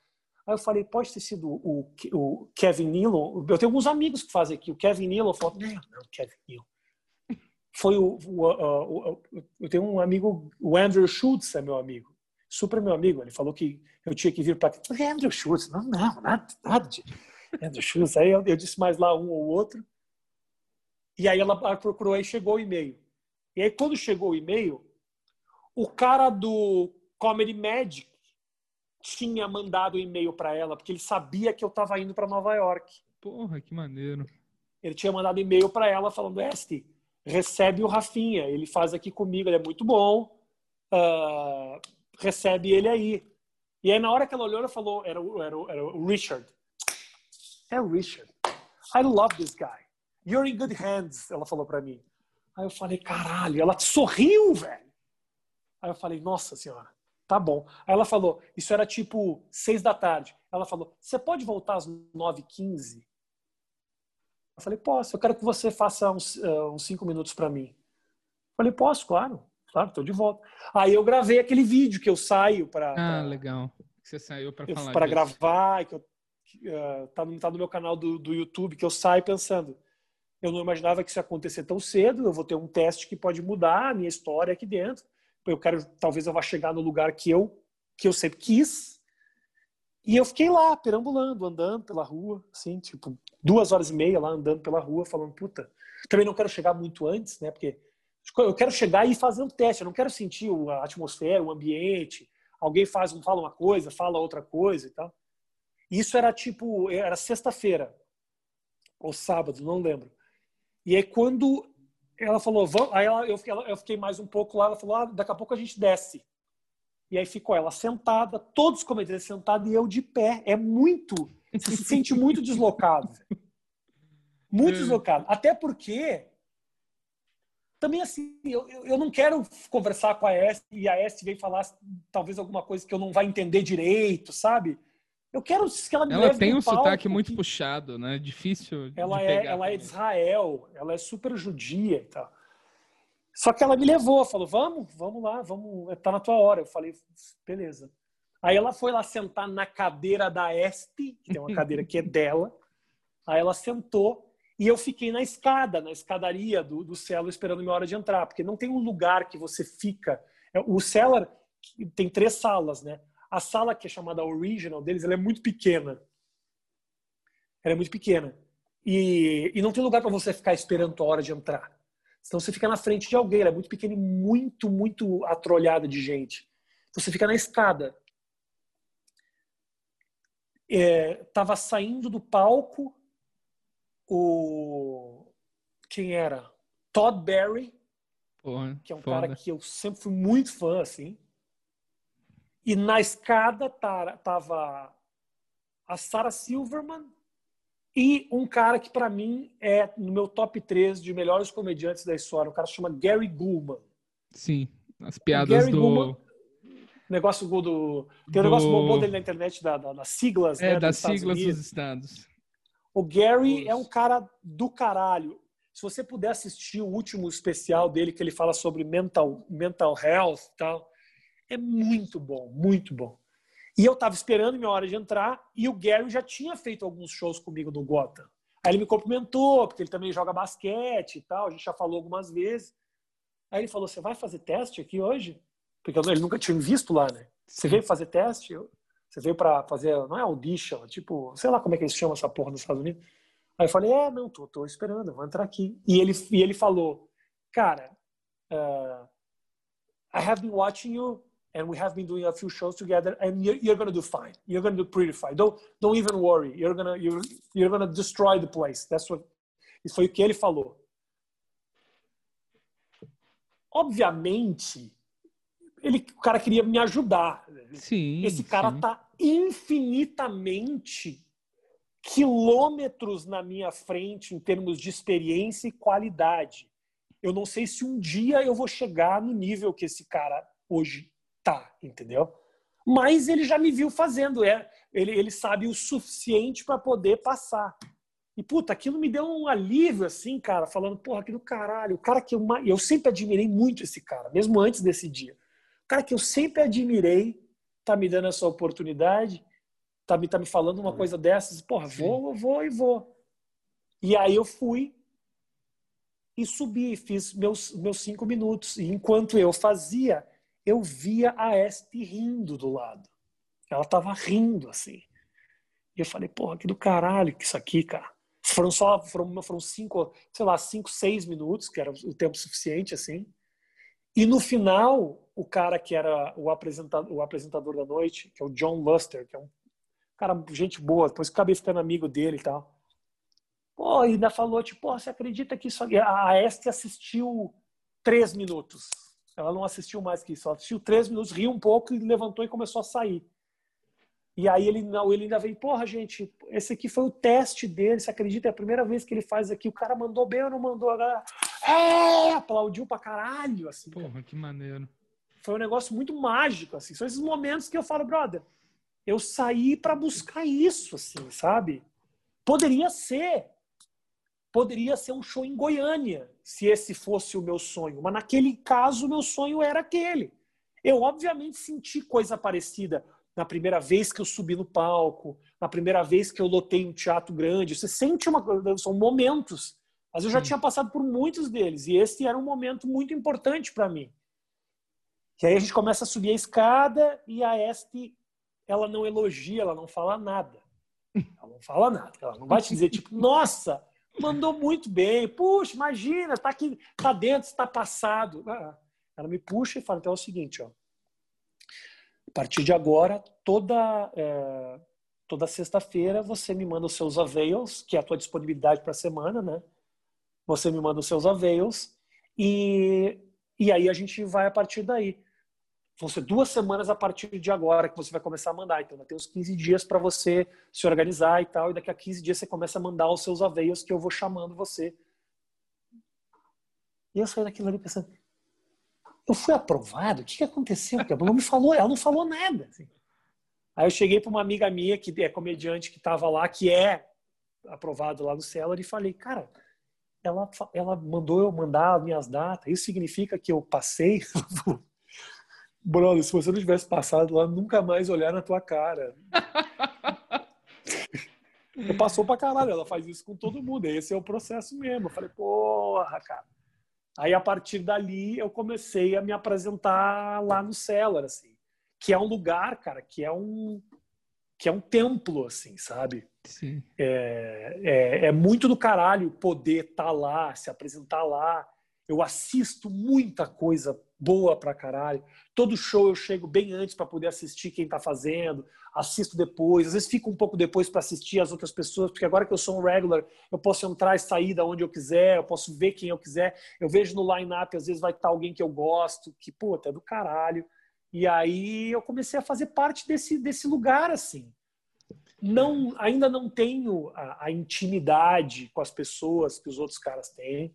Aí eu falei, pode ter sido o, o Kevin Nealon. Eu tenho alguns amigos que fazem aqui. O Kevin Nealon falou, não, não, Kevin Nealon. Foi o, o, o, o- eu tenho um amigo, o Andrew Schultz é meu amigo, super meu amigo. Ele falou que eu tinha que vir para. Falei, Andrew Schultz, não, não, nada, nada de Andrew Schultz. Aí eu, eu disse mais lá um ou outro. E aí ela procurou, aí chegou o e-mail. E aí quando chegou o e-mail, o cara do Comedy Magic tinha mandado o e-mail para ela, porque ele sabia que eu estava indo para Nova York. Porra, que maneiro. Ele tinha mandado e-mail para ela falando: Este, recebe o Rafinha, ele faz aqui comigo, ele é muito bom, ah, recebe ele aí. E aí, na hora que ela olhou, ela falou: era, era, era o Richard. É o Richard. I love this guy. You're in good hands, ela falou para mim. Aí eu falei: caralho, ela sorriu, velho. Aí eu falei: nossa senhora. Tá bom. Aí ela falou, isso era tipo seis da tarde. Ela falou, você pode voltar às 9h15? Eu falei, posso. Eu quero que você faça uns, eh, uns cinco minutos para mim. Eu falei, posso, claro. Claro, estou de volta. Aí eu gravei aquele vídeo que eu saio para Ah, legal. Você saiu pra falar para gravar, que eu, eh, tá, no, tá no meu canal do, do YouTube, que eu saio pensando. Eu não imaginava que isso ia acontecer tão cedo. Eu vou ter um teste que pode mudar a minha história aqui dentro. Eu quero, talvez eu vá chegar no lugar que eu que eu sempre quis. E eu fiquei lá, perambulando, andando pela rua, assim, tipo, duas horas e meia lá andando pela rua, falando, puta, também não quero chegar muito antes, né? Porque eu quero chegar e fazer um teste, eu não quero sentir o- a atmosfera, o ambiente. Alguém faz, fala uma coisa, fala outra coisa e tal. Isso era tipo, era sexta-feira, ou sábado, não lembro. E aí quando ela falou, vamos, aí ela, eu, fiquei, ela- eu fiquei mais um pouco lá, ela falou, ah, daqui a pouco a gente desce. E aí ficou ela sentada, todos os comediantes sentados e eu de pé. É muito, você se sente muito (laughs) deslocado. Muito É. deslocado. Até porque, também assim, eu, eu não quero conversar com a S e a S vem falar talvez alguma coisa que eu não vai entender direito, sabe? Eu quero que ela me Ela tem um sotaque muito que- puxado, né? Difícil de ela é, pegar ela é também. de Israel, ela é super judia e tal. Só que ela me levou, falou: vamos, vamos lá, vamos, tá na tua hora. Eu falei: beleza. Aí ela foi lá sentar na cadeira da Este, que tem uma cadeira que é dela. Aí ela sentou e eu fiquei na escada, na escadaria do, do Cellar, esperando minha hora de entrar, porque não tem um lugar que você fica. É, O Cellar tem três salas, né? A sala que é chamada original deles, ela é muito pequena. Ela é muito pequena. E, e não tem lugar para você ficar esperando a hora de entrar. Então você fica na frente de alguém. Ela é muito pequena e muito, muito atrolhada de gente. Então você fica na escada. É, tava saindo do palco o quem era Todd Barry Porra, que é um foda. cara que eu sempre fui muito fã, assim. E na escada tava a Sarah Silverman e um cara que para mim é no meu top 3 de melhores comediantes da história. Um cara chama Gary Gulman. Sim, as piadas Gary do... Negócio do. Tem um negócio Do- bom dele na internet da, da- das siglas, É, né? das dos siglas dos estados. O Gary é um cara do caralho. Se você puder assistir o último especial dele, que ele fala sobre mental, mental health e tal, é muito bom, muito bom. E eu tava esperando minha hora de entrar e o Gary já tinha feito alguns shows comigo no Gotham. Aí ele me cumprimentou, porque ele também joga basquete e tal, a gente já falou algumas vezes. Aí ele falou: Você vai fazer teste aqui hoje? Porque ele nunca tinha me visto lá, né? Você veio fazer teste? Eu- Você veio pra fazer, não é audition, é tipo, sei lá como é que eles chamam essa porra nos Estados Unidos. Aí eu falei: É, não, tô, tô esperando, vou entrar aqui. E ele, e ele falou: Cara, uh, I have been watching you and we have been doing a few shows together and you're, you're gonna do fine. You're gonna do pretty fine. Don't, don't even worry. You're gonna, you're, you're gonna destroy the place. That's what, isso foi o que ele falou. Obviamente, ele, o cara queria me ajudar. Sim. Esse cara sim. tá infinitamente quilômetros na minha frente em termos de experiência e qualidade. Eu não sei se um dia eu vou chegar no nível que esse cara hoje tá, entendeu? Mas ele já me viu fazendo, é, ele, ele sabe o suficiente para poder passar. E puta, aquilo me deu um alívio assim, cara, falando, porra, que do caralho, o cara que eu, eu sempre admirei muito esse cara, mesmo antes desse dia. Cara que eu sempre admirei tá me dando essa oportunidade, tá me, tá me falando uma coisa dessas, porra, vou, vou e vou. E aí eu fui e subi, fiz meus, meus cinco minutos. E enquanto eu fazia, eu via a Este rindo do lado. Ela tava rindo assim. E eu falei, porra, que do caralho que isso aqui, cara. Foram só, foram, foram cinco, sei lá, cinco, seis minutos, que era o tempo suficiente, assim. E no final, o cara que era o apresentador, o apresentador da noite, que é o John Luster, que é um cara, gente boa, depois acabei ficando amigo dele e tal. Pô, ainda falou, tipo, você acredita que isso. A Este assistiu três minutos. Ela não assistiu mais que isso. Ela assistiu três minutos, riu um pouco e levantou e começou a sair. E aí ele, não, ele ainda veio, porra, gente, esse aqui foi o teste dele, você acredita? É a primeira vez que ele faz aqui. O cara mandou bem ou não mandou? A galera, é, aplaudiu pra caralho, assim. cara. Porra, que maneiro. Foi um negócio muito mágico, assim. São esses momentos que eu falo, brother, eu saí pra buscar isso, assim, sabe? Poderia ser. Poderia ser um show em Goiânia, se esse fosse o meu sonho. Mas naquele caso, o meu sonho era aquele. Eu, obviamente, senti coisa parecida na primeira vez que eu subi no palco, na primeira vez que eu lotei um teatro grande. Você sente uma coisa, são momentos. Mas eu já Sim. tinha passado por muitos deles. E esse era um momento muito importante para mim. Que aí a gente começa a subir a escada e a Este, ela não elogia, ela não fala nada. Ela não fala nada. Ela não vai te dizer, tipo, (laughs) nossa, mandou muito bem. Puxa, imagina, tá aqui, tá dentro, está passado. Ah, Ela me puxa e fala, então é o seguinte, ó. A partir de agora, toda, é, toda sexta-feira, você me manda os seus avails, que é a tua disponibilidade para a semana, né? Você me manda os seus avails e, e aí a gente vai a partir daí. Vão ser duas semanas a partir de agora que você vai começar a mandar. Então, ter uns 15 dias para você se organizar e tal. E daqui a 15 dias você começa a mandar os seus avails que eu vou chamando você. E eu saí daquilo ali pensando, eu fui aprovado? O que, que aconteceu? Ela não me falou, ela não falou nada. assim. Aí eu cheguei para uma amiga minha que é comediante que estava lá, que é aprovado lá no Cellar, e falei, cara, ela, ela mandou eu mandar as minhas datas. Isso significa que eu passei? (laughs) Brother, se você não tivesse passado lá, nunca mais olhar na tua cara. Eu passou pra caralho, ela faz isso com todo mundo. Esse é o processo mesmo. Eu falei, porra, cara. Aí a partir dali eu comecei a me apresentar lá no Cellar, assim, que é um lugar, cara, que é um que é um templo, assim, sabe? É, é, é muito do caralho poder estar lá, se apresentar lá. Eu assisto muita coisa boa pra caralho. Todo show eu chego bem antes para poder assistir quem tá fazendo, assisto depois, às vezes fico um pouco depois para assistir as outras pessoas, porque agora que eu sou um regular, eu posso entrar e sair da onde eu quiser, eu posso ver quem eu quiser. Eu vejo no line-up, às vezes vai estar alguém que eu gosto, que, pô, é do caralho. E aí eu comecei a fazer parte desse, desse lugar, assim. Não, ainda não tenho a, a intimidade com as pessoas que os outros caras têm.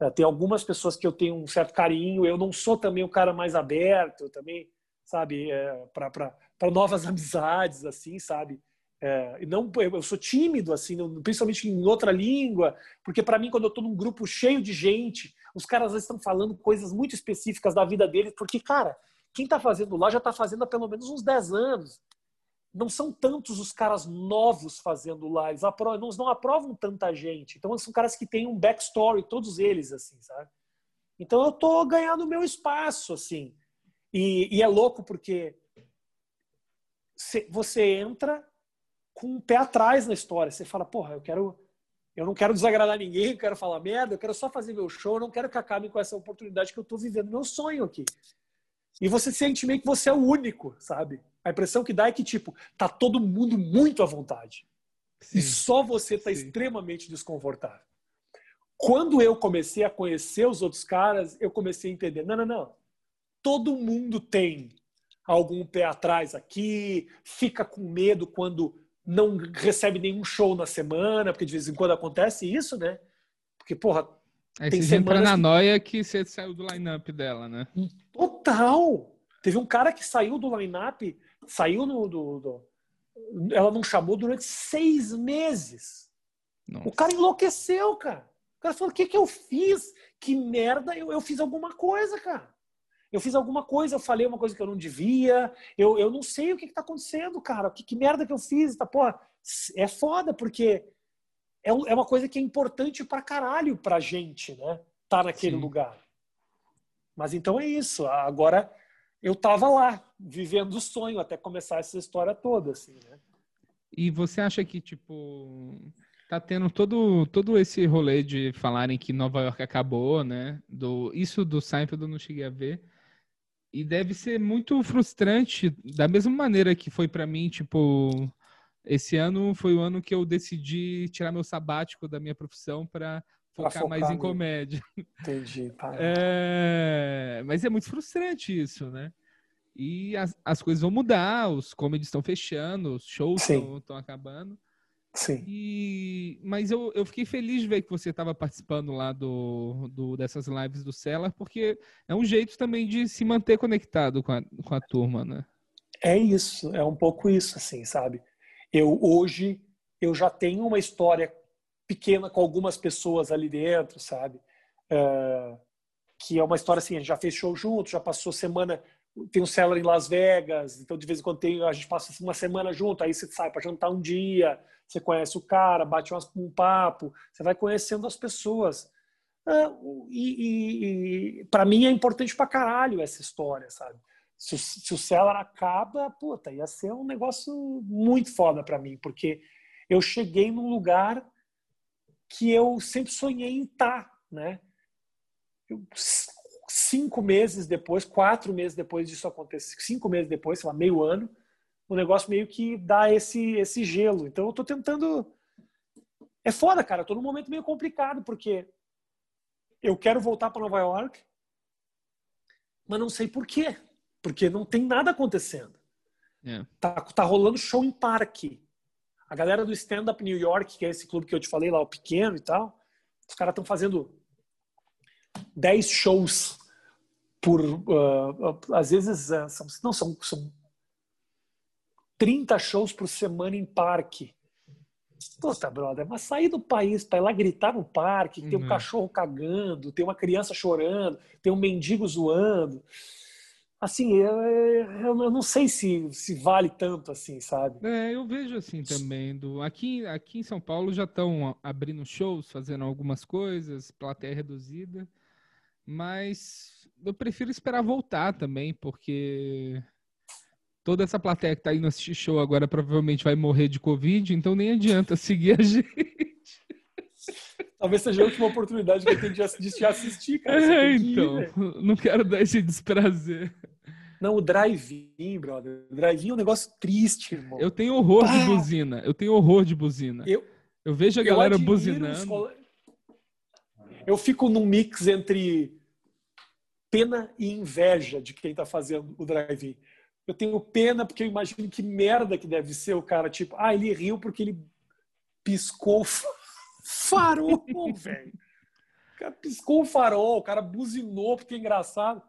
Eh, Tem algumas pessoas que eu tenho um certo carinho. Eu não sou também o cara mais aberto. Eu também, sabe? É, para novas (laughs) amizades, assim, sabe? É, não, eu sou tímido, assim, principalmente em outra língua, porque para mim, quando eu estou num grupo cheio de gente, os caras estão falando coisas muito específicas da vida deles, porque, cara, quem está fazendo lá já está fazendo há pelo menos uns 10 anos. Não são tantos os caras novos fazendo lá, eles aprovam, não, não aprovam tanta gente. Então, são caras que têm um backstory, todos eles, assim, sabe? Então, eu estou ganhando meu espaço, assim. E, e é louco porque você entra com um pé atrás na história. Você fala, porra, eu quero. Eu não quero desagradar ninguém, eu quero falar merda, eu quero só fazer meu show, eu não quero que acabe com essa oportunidade que eu estou vivendo meu sonho aqui. E você sente meio que você é o único, sabe? A impressão que dá é que, tipo, tá todo mundo muito à vontade. Sim. E só você está extremamente desconfortável. Quando eu comecei a conhecer os outros caras, eu comecei a entender: não, não, não. Todo mundo tem algum pé atrás aqui, fica com medo quando não recebe nenhum show na semana, porque de vez em quando acontece isso, né? Porque, porra. Aí tem você entra na que... noia que você saiu do line-up dela, né? Total! Teve um cara que saiu do line-up, saiu no. Do, do, ela não chamou durante seis meses. Nossa. O cara enlouqueceu, cara. O cara falou: o que, que eu fiz? Que merda, eu, eu fiz alguma coisa, cara eu fiz alguma coisa, eu falei uma coisa que eu não devia, eu, eu não sei o que, está acontecendo, cara, que, que merda que eu fiz, tá, pô, é foda, porque é, é uma coisa que é importante pra caralho pra gente, né, tá naquele Sim. lugar. Mas então é isso, agora eu tava lá, vivendo o sonho, até começar essa história toda, assim, né. E você acha que, tipo, tá tendo todo, todo esse rolê de falarem que Nova York acabou, né? Do, isso do Seinfeld eu não cheguei a ver. E deve ser muito frustrante, da mesma maneira que foi para mim, tipo, esse ano foi o ano que eu decidi tirar meu sabático da minha profissão para focar, focar, mais em comédia. Entendi. (laughs) É... Mas é muito frustrante isso, né? E as, as coisas vão mudar, os comedies estão fechando, os shows estão acabando. Sim. E, mas eu, eu fiquei feliz de ver que você estava participando lá do, do, dessas lives do Cellar, porque é um jeito também de se manter conectado com a, com a turma, né? É isso, é um pouco isso, assim, sabe? Eu hoje eu já tenho uma história pequena com algumas pessoas ali dentro, sabe? É, que é uma história assim, a gente já fez show junto, já passou semana tem um Cellar em Las Vegas, então de vez em quando tem, a gente passa uma semana junto, aí você sai para jantar um dia, você conhece o cara, bate um papo, você vai conhecendo as pessoas. Ah, e, e, e para mim é importante pra caralho essa história, sabe? Se, se o Cellar acaba, puta, ia ser um negócio muito foda para mim, porque eu cheguei num lugar que eu sempre sonhei em estar, tá, né? Eu, cinco meses depois, quatro meses depois disso acontecer, cinco meses depois, sei lá, meio ano, o negócio meio que dá esse, esse gelo. Então eu tô tentando. É foda, cara. Eu tô num momento meio complicado, porque eu quero voltar para Nova York, mas não sei por quê. Porque não tem nada acontecendo. É. Tá, tá rolando show em parque. A galera do Stand Up New York, que é esse clube que eu te falei lá, o pequeno e tal, os caras estão fazendo 10 shows por. Uh, às vezes, uh, são, não, são, são 30 shows por semana em parque. Puta, brother, mas sair do país para ir lá gritar no parque, tem um uhum. cachorro cagando, tem uma criança chorando, tem um mendigo zoando. Assim, eu, eu não sei se, se vale tanto assim, sabe? É, eu vejo assim também. Do, aqui, aqui em São Paulo já estão abrindo shows, fazendo algumas coisas, plateia reduzida. Mas eu prefiro esperar voltar também, porque toda essa plateia que tá indo assistir show agora provavelmente vai morrer de Covid, então nem adianta (laughs) seguir a gente. Talvez seja a última oportunidade que eu tenho de assistir, cara. É, então, ir, (laughs) não quero dar esse desprazer. Não, o drive-in, brother. O drive-in é um negócio triste, irmão. Eu tenho horror ah! de buzina. Eu tenho horror de buzina. Eu, eu vejo a eu galera buzinando. Eu fico num mix entre pena e inveja de quem tá fazendo o drive-in eu tenho pena porque eu imagino que merda que deve ser o cara, tipo, ah, ele riu porque ele piscou farol, (laughs) velho. O cara piscou o farol, o cara buzinou porque é engraçado.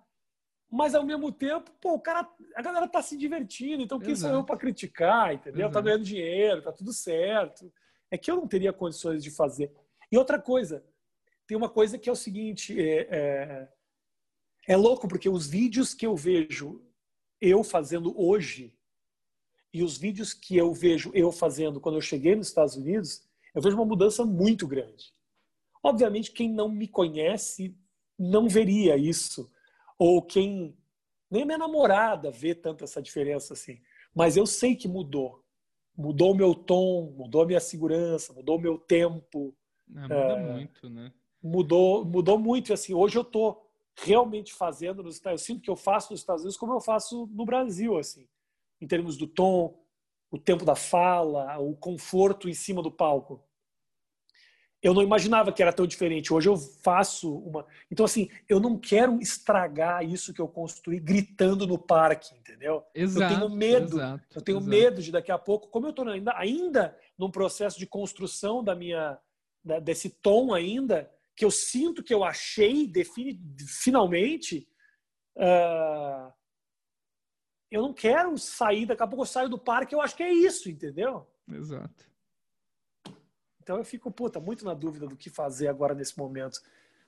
mas ao mesmo tempo, pô, o cara, a galera tá se divertindo, então quem Exato. sou eu para criticar, entendeu? Tá Exato. ganhando dinheiro, tá tudo certo. É que eu não teria condições de fazer. E outra coisa, tem uma coisa que é o seguinte, é, é, é louco porque os vídeos que eu vejo eu fazendo hoje e os vídeos que eu vejo eu fazendo quando eu cheguei nos Estados Unidos, eu vejo uma mudança muito grande. Obviamente, quem não me conhece não veria isso. Ou quem. Nem minha namorada vê tanto essa diferença assim. Mas eu sei que mudou. Mudou o meu tom, mudou a minha segurança, mudou o meu tempo, Ah, muda É. muito, né? mudou, mudou muito. Assim, hoje eu tô realmente fazendo nos Estados Eu sinto que eu faço nos Estados Unidos como eu faço no Brasil, assim, em termos do tom, o tempo da fala, o conforto em cima do palco. Eu não imaginava que era tão diferente. Hoje eu faço uma. Então, assim, eu não quero estragar isso que eu construí gritando no parque, entendeu? Exato. tenho medo. exato, Eu tenho exato. medo de daqui a pouco, como eu estou ainda, ainda num processo de construção da minha da- desse tom ainda, que eu sinto que eu achei defini, finalmente, ah, eu não quero sair, daqui a pouco eu saio do parque, eu acho que é isso, entendeu? Exato. Então eu fico, puta, muito na dúvida do que fazer agora nesse momento.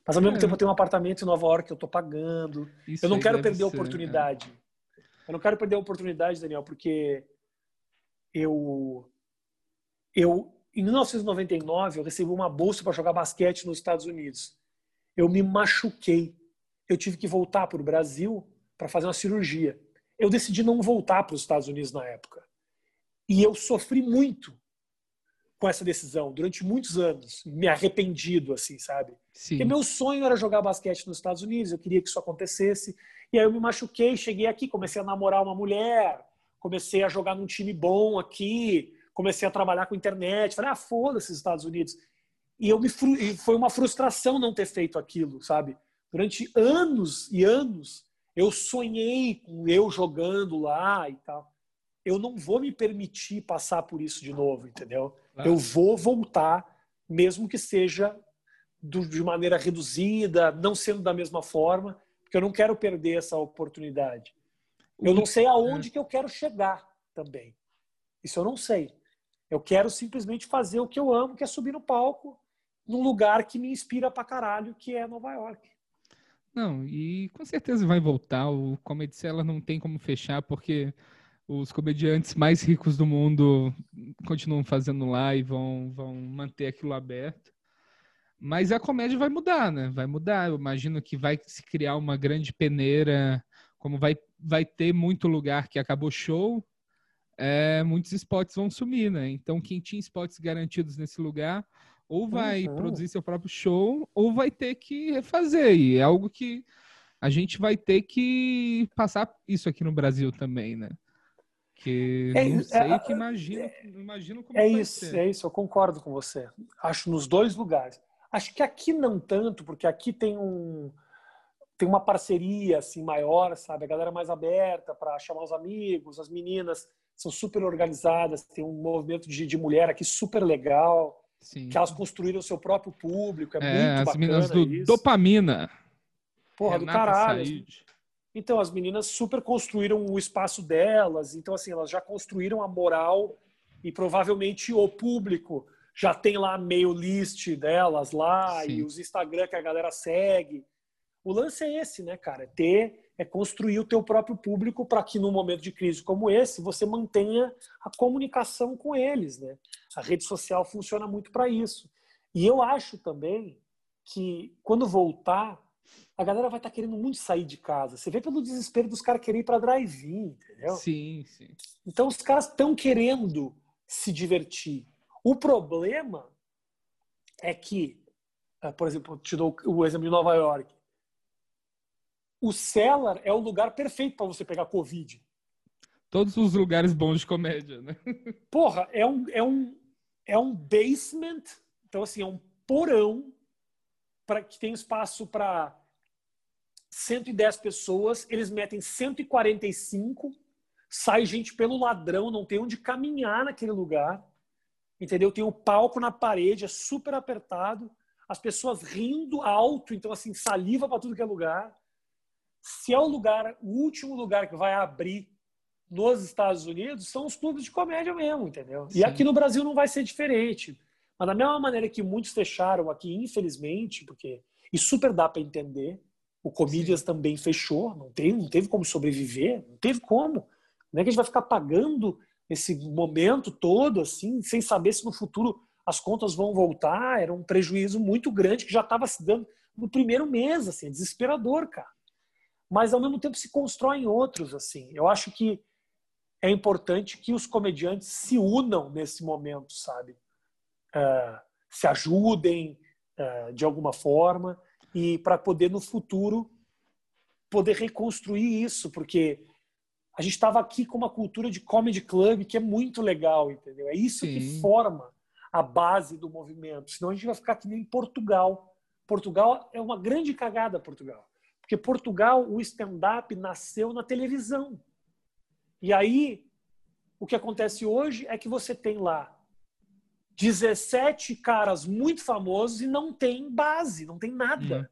Mas ao mesmo É. tempo eu tenho um apartamento em Nova York que eu estou pagando. Isso Eu não quero perder a ser, oportunidade. Eu não quero perder a oportunidade, Daniel, porque eu, eu em 1999 eu recebi uma bolsa para jogar basquete nos Estados Unidos. Eu me machuquei. Eu tive que voltar para o Brasil para fazer uma cirurgia. Eu decidi não voltar para os Estados Unidos na época. E eu sofri muito com essa decisão durante muitos anos, me arrependido assim, sabe? Sim. Porque meu sonho era jogar basquete nos Estados Unidos, eu queria que isso acontecesse. E aí eu me machuquei, cheguei aqui, comecei a namorar uma mulher, comecei a jogar num time bom aqui, comecei a trabalhar com internet. Falei, ah, foda-se os Estados Unidos. E, eu me fru... e foi uma frustração não ter feito aquilo, sabe? Durante anos e anos, eu sonhei com eu jogando lá e tal. Eu não vou me permitir passar por isso de novo, entendeu? Claro. Eu vou voltar, mesmo que seja do- de maneira reduzida, não sendo da mesma forma, porque eu não quero perder essa oportunidade. Eu não sei aonde que eu quero chegar também. Isso eu não sei. Eu quero simplesmente fazer o que eu amo, que é subir no palco num lugar que me inspira pra caralho, que é Nova York. Não, e com certeza vai voltar. O Comedy Cellar não tem como fechar, porque os comediantes mais ricos do mundo continuam fazendo lá e vão, vão manter aquilo aberto. Mas a comédia vai mudar, né? Vai mudar. Eu imagino que vai se criar uma grande peneira, como vai, vai ter muito lugar que acabou show, é, muitos spots vão sumir, né? Então, quem tinha spots garantidos nesse lugar, ou vai Uhum. produzir seu próprio show, ou vai ter que refazer. E é algo que a gente vai ter que passar isso aqui no Brasil também, né? Que É, não é, sei é, que imagino, não imagino como É isso, ser. é isso, eu concordo com você. Acho nos dois lugares. Acho que aqui não tanto, porque aqui tem um tem uma parceria assim maior, sabe? A galera é mais aberta para chamar os amigos, as meninas são super organizadas, tem um movimento de, de mulher aqui super legal, Sim. que elas construíram o seu próprio público, é, É, muito as bacana meninas do isso. Dopamina. Porra, do Renata caralho. Said. Então, as meninas super construíram o espaço delas. Então, assim, elas já construíram a moral e provavelmente o público já tem lá a mail list delas lá Sim. e os Instagram que a galera segue. O lance é esse, né, cara? Ter, é construir o teu próprio público para que num momento de crise como esse você mantenha a comunicação com eles, né? A rede social funciona muito para isso. E eu acho também que quando voltar a galera vai estar querendo muito sair de casa. Você vê pelo desespero dos caras quererem ir para drive-in, entendeu? Sim, sim. Então os caras estão querendo se divertir. O problema é que, ah, por exemplo, eu te dou o exemplo de Nova York. O Cellar é o lugar perfeito para você pegar Covid. Todos os lugares bons de comédia, né? (laughs) Porra, é um, é um, é um basement, então assim, é um porão para que tem espaço para 110 pessoas, eles metem 145, sai gente pelo ladrão, não tem onde caminhar naquele lugar. Entendeu? Tem o palco na parede, é super apertado, as pessoas rindo alto, então assim, saliva para tudo que é lugar. se é o lugar, o último lugar que vai abrir nos Estados Unidos são os clubes de comédia mesmo, entendeu? Sim. E aqui no Brasil não vai ser diferente. Mas da mesma maneira que muitos fecharam aqui, infelizmente, porque e super dá para entender, o Comedians Sim. também fechou, não teve, não teve como sobreviver, não teve como. Não é que a gente vai ficar pagando esse momento todo assim, sem saber se no futuro as contas vão voltar. Era um prejuízo muito grande que já estava se dando no primeiro mês, assim, é desesperador, cara. Mas ao mesmo tempo se constroem outros, assim. Eu acho que é importante que os comediantes se unam nesse momento, sabe? Uh, se ajudem uh, de alguma forma e para poder no futuro poder reconstruir isso, porque a gente estava aqui com uma cultura de comedy club que é muito legal, entendeu? É isso Sim. que forma a base do movimento. Senão a gente vai ficar aqui nem Portugal. Portugal é uma grande cagada, Portugal. Porque Portugal, o stand-up nasceu na televisão. E aí, o que acontece hoje é que você tem lá 17 caras muito famosos e não tem base, não tem nada. Uhum.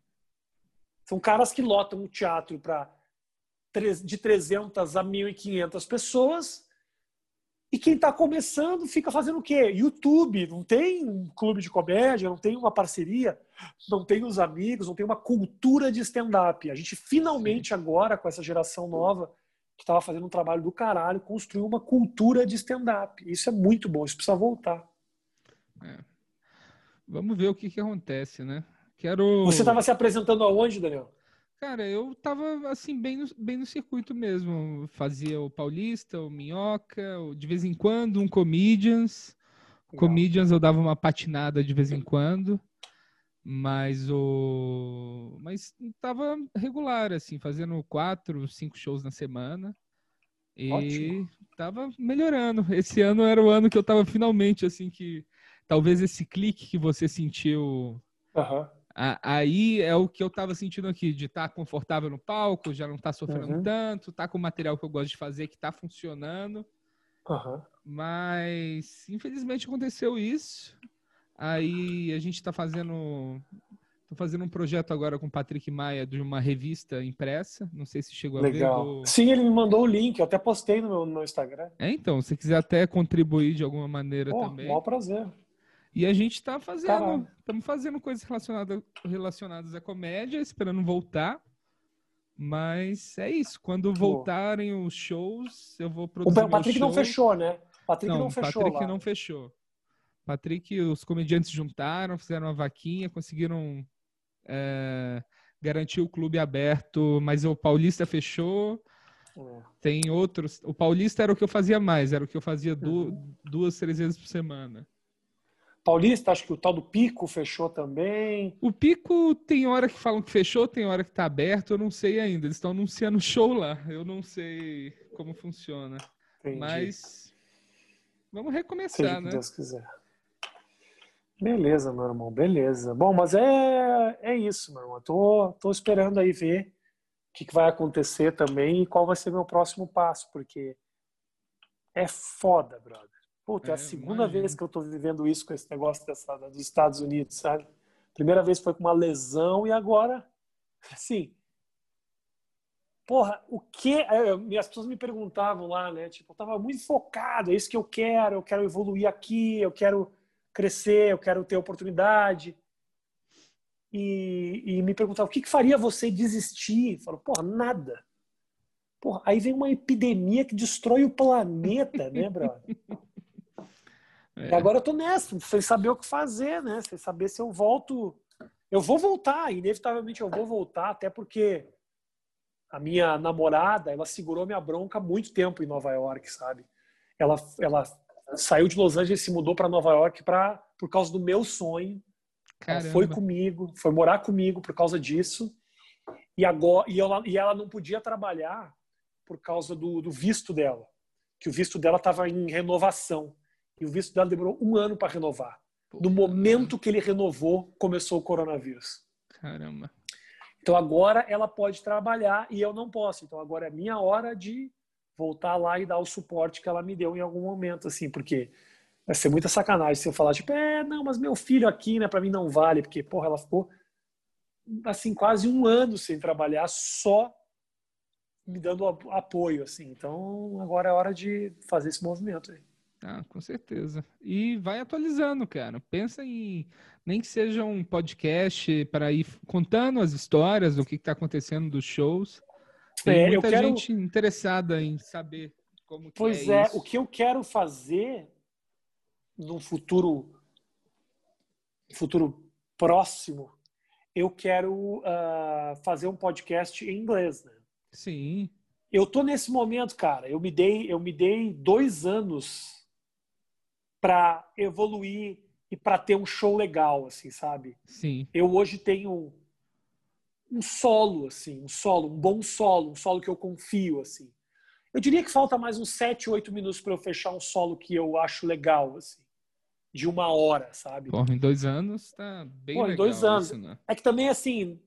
São caras que lotam o teatro para de 300 a 1.500 pessoas. E quem está começando fica fazendo o quê? YouTube. Não tem um clube de comédia, não tem uma parceria, não tem os amigos, não tem uma cultura de stand-up. A gente finalmente agora, com essa geração nova, que estava fazendo um trabalho do caralho, construiu uma cultura de stand-up. Isso é muito bom, isso precisa voltar. É. Vamos ver o que, que acontece, né? Quero. Você estava se apresentando aonde, Daniel? Cara, eu tava assim, bem no, bem no circuito mesmo. Fazia o Paulista, o Minhoca, de vez em quando um Comedians. Legal. Comedians eu dava uma patinada de vez em quando. Mas o. Mas tava regular, assim, fazendo quatro, cinco shows na semana. E Ótimo. tava melhorando. Esse ano era o ano que eu tava finalmente, assim, que talvez esse clique que você sentiu. Uhum. aí é o que eu tava sentindo aqui, de estar tá confortável no palco, já não tá sofrendo uhum. tanto, tá com o material que eu gosto de fazer que tá funcionando. Uhum. Mas, infelizmente, aconteceu isso. Aí a gente está fazendo. Tô fazendo um projeto agora com o Patrick Maia de uma revista impressa. Não sei se chegou Legal. a ver. Do... Sim, ele me mandou o link. Eu até postei no meu no Instagram. É, então, se quiser até contribuir de alguma maneira Pô, também. Maior prazer. E a gente está fazendo, estamos fazendo coisas relacionadas, relacionadas à comédia, esperando voltar. Mas é isso. Quando voltarem os shows, eu vou produzir. O Patrick não fechou, né? Patrick não, não fechou. Patrick lá. não fechou. Patrick, os comediantes juntaram, fizeram uma vaquinha, conseguiram é, garantir o clube aberto, mas o Paulista fechou. É. Tem outros. O Paulista era o que eu fazia mais, era o que eu fazia uhum. duas, três vezes por semana. Paulista, acho que o tal do Pico fechou também. O Pico tem hora que falam que fechou, tem hora que está aberto, eu não sei ainda. Eles estão anunciando show lá. Eu não sei como funciona. Entendi. Mas vamos recomeçar, Seja né? Se Deus quiser. Beleza, meu irmão, beleza. Bom, mas é, é isso, meu irmão. Tô, tô esperando aí ver o que, que vai acontecer também e qual vai ser meu próximo passo, porque é foda, brother. Puta, é, é a segunda imagino. vez que eu tô vivendo isso com esse negócio dessa, dos Estados Unidos, sabe? Primeira vez foi com uma lesão e agora, assim, porra, o que? As pessoas me perguntavam lá, né? Tipo, eu tava muito focado, é isso que eu quero, eu quero evoluir aqui, eu quero crescer, eu quero ter oportunidade. E, e me perguntava, o que, que faria você desistir? Eu falo, porra, nada. Porra, aí vem uma epidemia que destrói o planeta, né, brother? (laughs) É. E agora eu tô nessa, sem saber o que fazer, né? Sem saber se eu volto. Eu vou voltar, inevitavelmente eu vou voltar, até porque a minha namorada, ela segurou minha bronca há muito tempo em Nova York, sabe? Ela, ela saiu de Los Angeles e se mudou para Nova York pra, por causa do meu sonho. Ela foi comigo, foi morar comigo por causa disso. E agora e ela, e ela não podia trabalhar por causa do, do visto dela, que o visto dela estava em renovação e o visto dela demorou um ano para renovar. no momento que ele renovou, começou o coronavírus. Caramba. Então agora ela pode trabalhar e eu não posso. Então agora é minha hora de voltar lá e dar o suporte que ela me deu em algum momento, assim, porque vai ser muita sacanagem se eu falar, tipo, é, não, mas meu filho aqui, né, para mim não vale, porque, porra, ela ficou, assim, quase um ano sem trabalhar só me dando apoio, assim. Então, agora é hora de fazer esse movimento aí. Ah, com certeza. E vai atualizando, cara. Pensa em nem que seja um podcast para ir contando as histórias do que está acontecendo dos shows. Tem é, muita quero... gente interessada em saber como pois é, é o que eu quero fazer no futuro futuro próximo, eu quero uh, fazer um podcast em inglês, né? Sim. Eu tô nesse momento, cara. Eu me dei, eu me dei dois anos para evoluir e para ter um show legal, assim, sabe? Sim. Eu hoje tenho um solo, assim, um solo, um bom solo, um solo que eu confio, assim. Eu diria que falta mais uns sete, oito minutos para eu fechar um solo que eu acho legal, assim. De uma hora, sabe? Porra, em dois anos tá bem Pô, legal. Em dois anos. Isso, né? É que também, assim,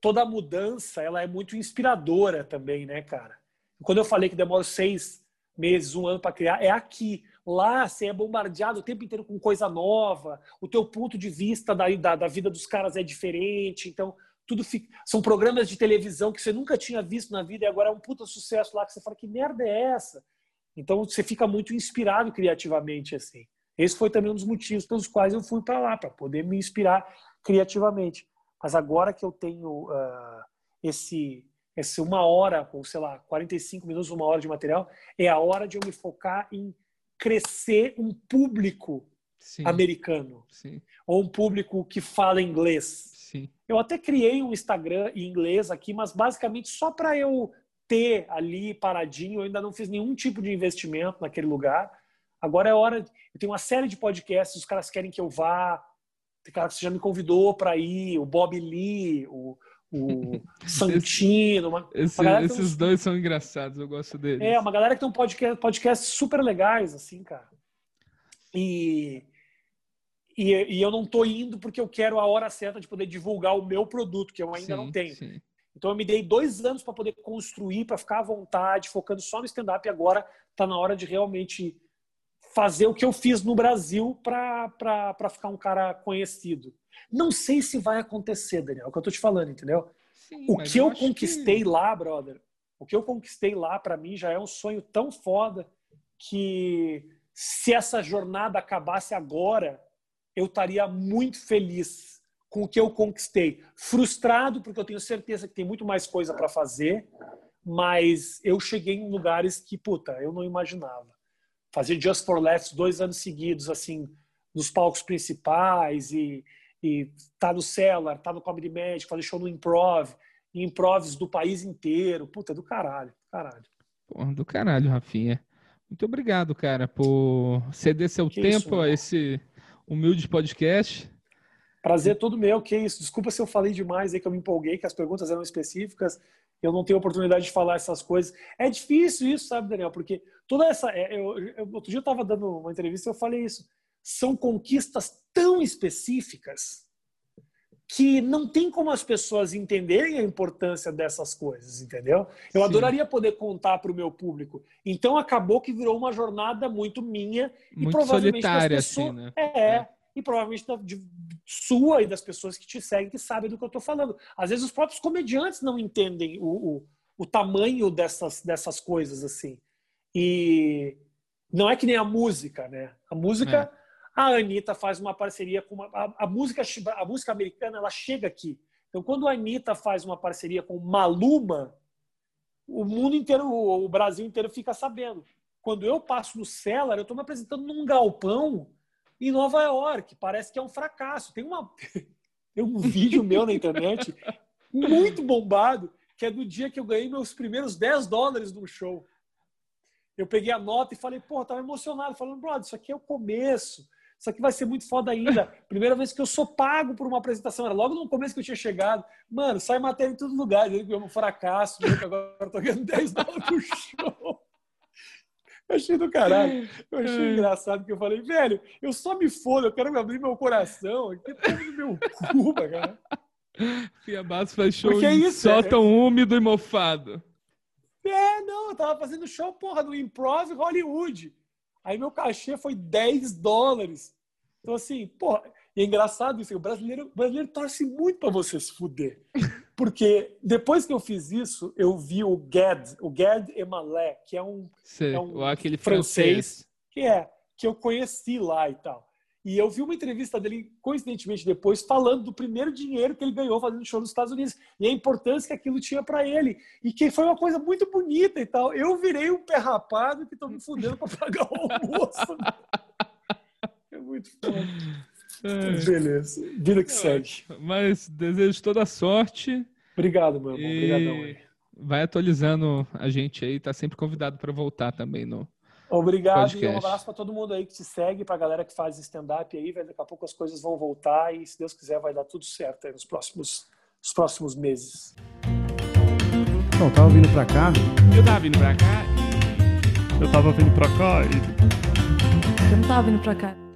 toda mudança, ela é muito inspiradora também, né, cara? Quando eu falei que demora seis meses, um ano para criar, é aqui. Lá você é bombardeado o tempo inteiro com coisa nova, o teu ponto de vista da, da, da vida dos caras é diferente, então tudo fica... são programas de televisão que você nunca tinha visto na vida e agora é um puta sucesso lá que você fala que merda é essa? Então você fica muito inspirado criativamente assim. Esse foi também um dos motivos pelos quais eu fui para lá para poder me inspirar criativamente. Mas agora que eu tenho uh, esse esse uma hora ou sei lá 45 minutos, uma hora de material, é a hora de eu me focar em crescer um público Sim. americano Sim. ou um público que fala inglês Sim. Eu até criei um Instagram em inglês aqui, mas basicamente só para eu ter ali paradinho. Eu ainda não fiz nenhum tipo de investimento naquele lugar. Agora é hora. Eu tenho uma série de podcasts, os caras querem que eu vá. Tem cara que você já me convidou para ir, o Bob Lee, o, o (laughs) Santino. Uma, Esse, uma esses dois são engraçados, eu gosto deles. É, uma galera que tem um podcast, podcasts super legais, assim, cara. E e, e eu não estou indo porque eu quero a hora certa de poder divulgar o meu produto, que eu ainda sim, não tenho. Sim. Então eu me dei dois anos para poder construir, para ficar à vontade, focando só no stand-up. E agora está na hora de realmente fazer o que eu fiz no Brasil para ficar um cara conhecido. Não sei se vai acontecer, Daniel, é o que eu estou te falando, entendeu? Sim, o que eu, eu conquistei que... lá, brother, o que eu conquistei lá, para mim, já é um sonho tão foda que se essa jornada acabasse agora, eu estaria muito feliz com o que eu conquistei. Frustrado, porque eu tenho certeza que tem muito mais coisa para fazer, mas eu cheguei em lugares que, puta, eu não imaginava. Fazer Just for Laughs dois anos seguidos, assim, nos palcos principais e, e tá no Cellar, tá no Comedy Magic, fazer show no Improv, improvs do país inteiro. Puta, do caralho, caralho. Porra, do caralho, Rafinha. Muito obrigado, cara, por ceder seu que tempo isso, a esse humilde podcast. Prazer todo meu, que isso. Desculpa se eu falei demais aí, que eu me empolguei, que as perguntas eram específicas. Eu não tenho oportunidade de falar essas coisas. É difícil isso, sabe, Daniel? Porque toda essa. É, eu, eu, outro dia eu estava dando uma entrevista e eu falei isso. São conquistas tão específicas que não tem como as pessoas entenderem a importância dessas coisas, entendeu? Eu Sim. adoraria poder contar para o meu público. Então acabou que virou uma jornada muito minha muito e provavelmente solitária, das pessoas, assim, né? é, é, e provavelmente da, de, sua e das pessoas que te seguem que sabem do que eu estou falando. Às vezes os próprios comediantes não entendem o, o, o tamanho dessas dessas coisas assim. E não é que nem a música, né? A música é a Anitta faz uma parceria com uma, a, a, música a música americana ela chega aqui. Então quando a Anitta faz uma parceria com Maluma, o mundo inteiro, o, o Brasil inteiro fica sabendo. Quando eu passo no Cellar, eu estou me apresentando num galpão em Nova York. Parece que é um fracasso. Tem uma (laughs) tem um vídeo meu na internet muito bombado que é do dia que eu ganhei meus primeiros 10 dólares no show. Eu peguei a nota e falei, pô, tava emocionado, falando, brother, isso aqui é o começo. Isso aqui vai ser muito foda ainda. Primeira vez que eu sou pago por uma apresentação. Era logo no começo que eu tinha chegado. Mano, sai matéria em todo lugar. Dizendo que é um fracasso, que agora eu tô ganhando 10 dólares pro show. Eu achei do caralho. Eu achei engraçado que eu falei, velho, eu só me fodo, eu quero abrir meu coração. Aqui é no meu cu, cara. Fia Bastos faz show Porque é isso, sótão é... úmido e mofado. É, não, eu tava fazendo show, porra, no Improv Hollywood. Aí meu cachê foi 10 dólares. Então, assim, pô, e é engraçado isso. O brasileiro, o brasileiro torce muito para você se fuder. (laughs) Porque depois que eu fiz isso, eu vi o Gad, o Gad Emalé, que é um, Sei, é um aquele francês, francês. que é que eu conheci lá e tal. E eu vi uma entrevista dele, coincidentemente depois, falando do primeiro dinheiro que ele ganhou fazendo show nos Estados Unidos e a importância que aquilo tinha para ele. E que foi uma coisa muito bonita e tal. Eu virei um pé rapado que tô me fudendo para pagar o almoço. (laughs) é muito foda. É. Beleza. Vida que segue. Mas desejo toda a sorte. Obrigado, meu irmão. Obrigadão. E aí. vai atualizando a gente aí, tá sempre convidado para voltar também no. Obrigado e um Podcast. abraço para todo mundo aí que te segue, pra galera que faz stand-up aí, velho. Daqui a pouco as coisas vão voltar e, se Deus quiser, vai dar tudo certo aí nos próximos, nos próximos meses. Não, eu tava vindo pra cá, Eu tava vindo pra cá Eu tava vindo pra cá e Eu não tava vindo pra cá.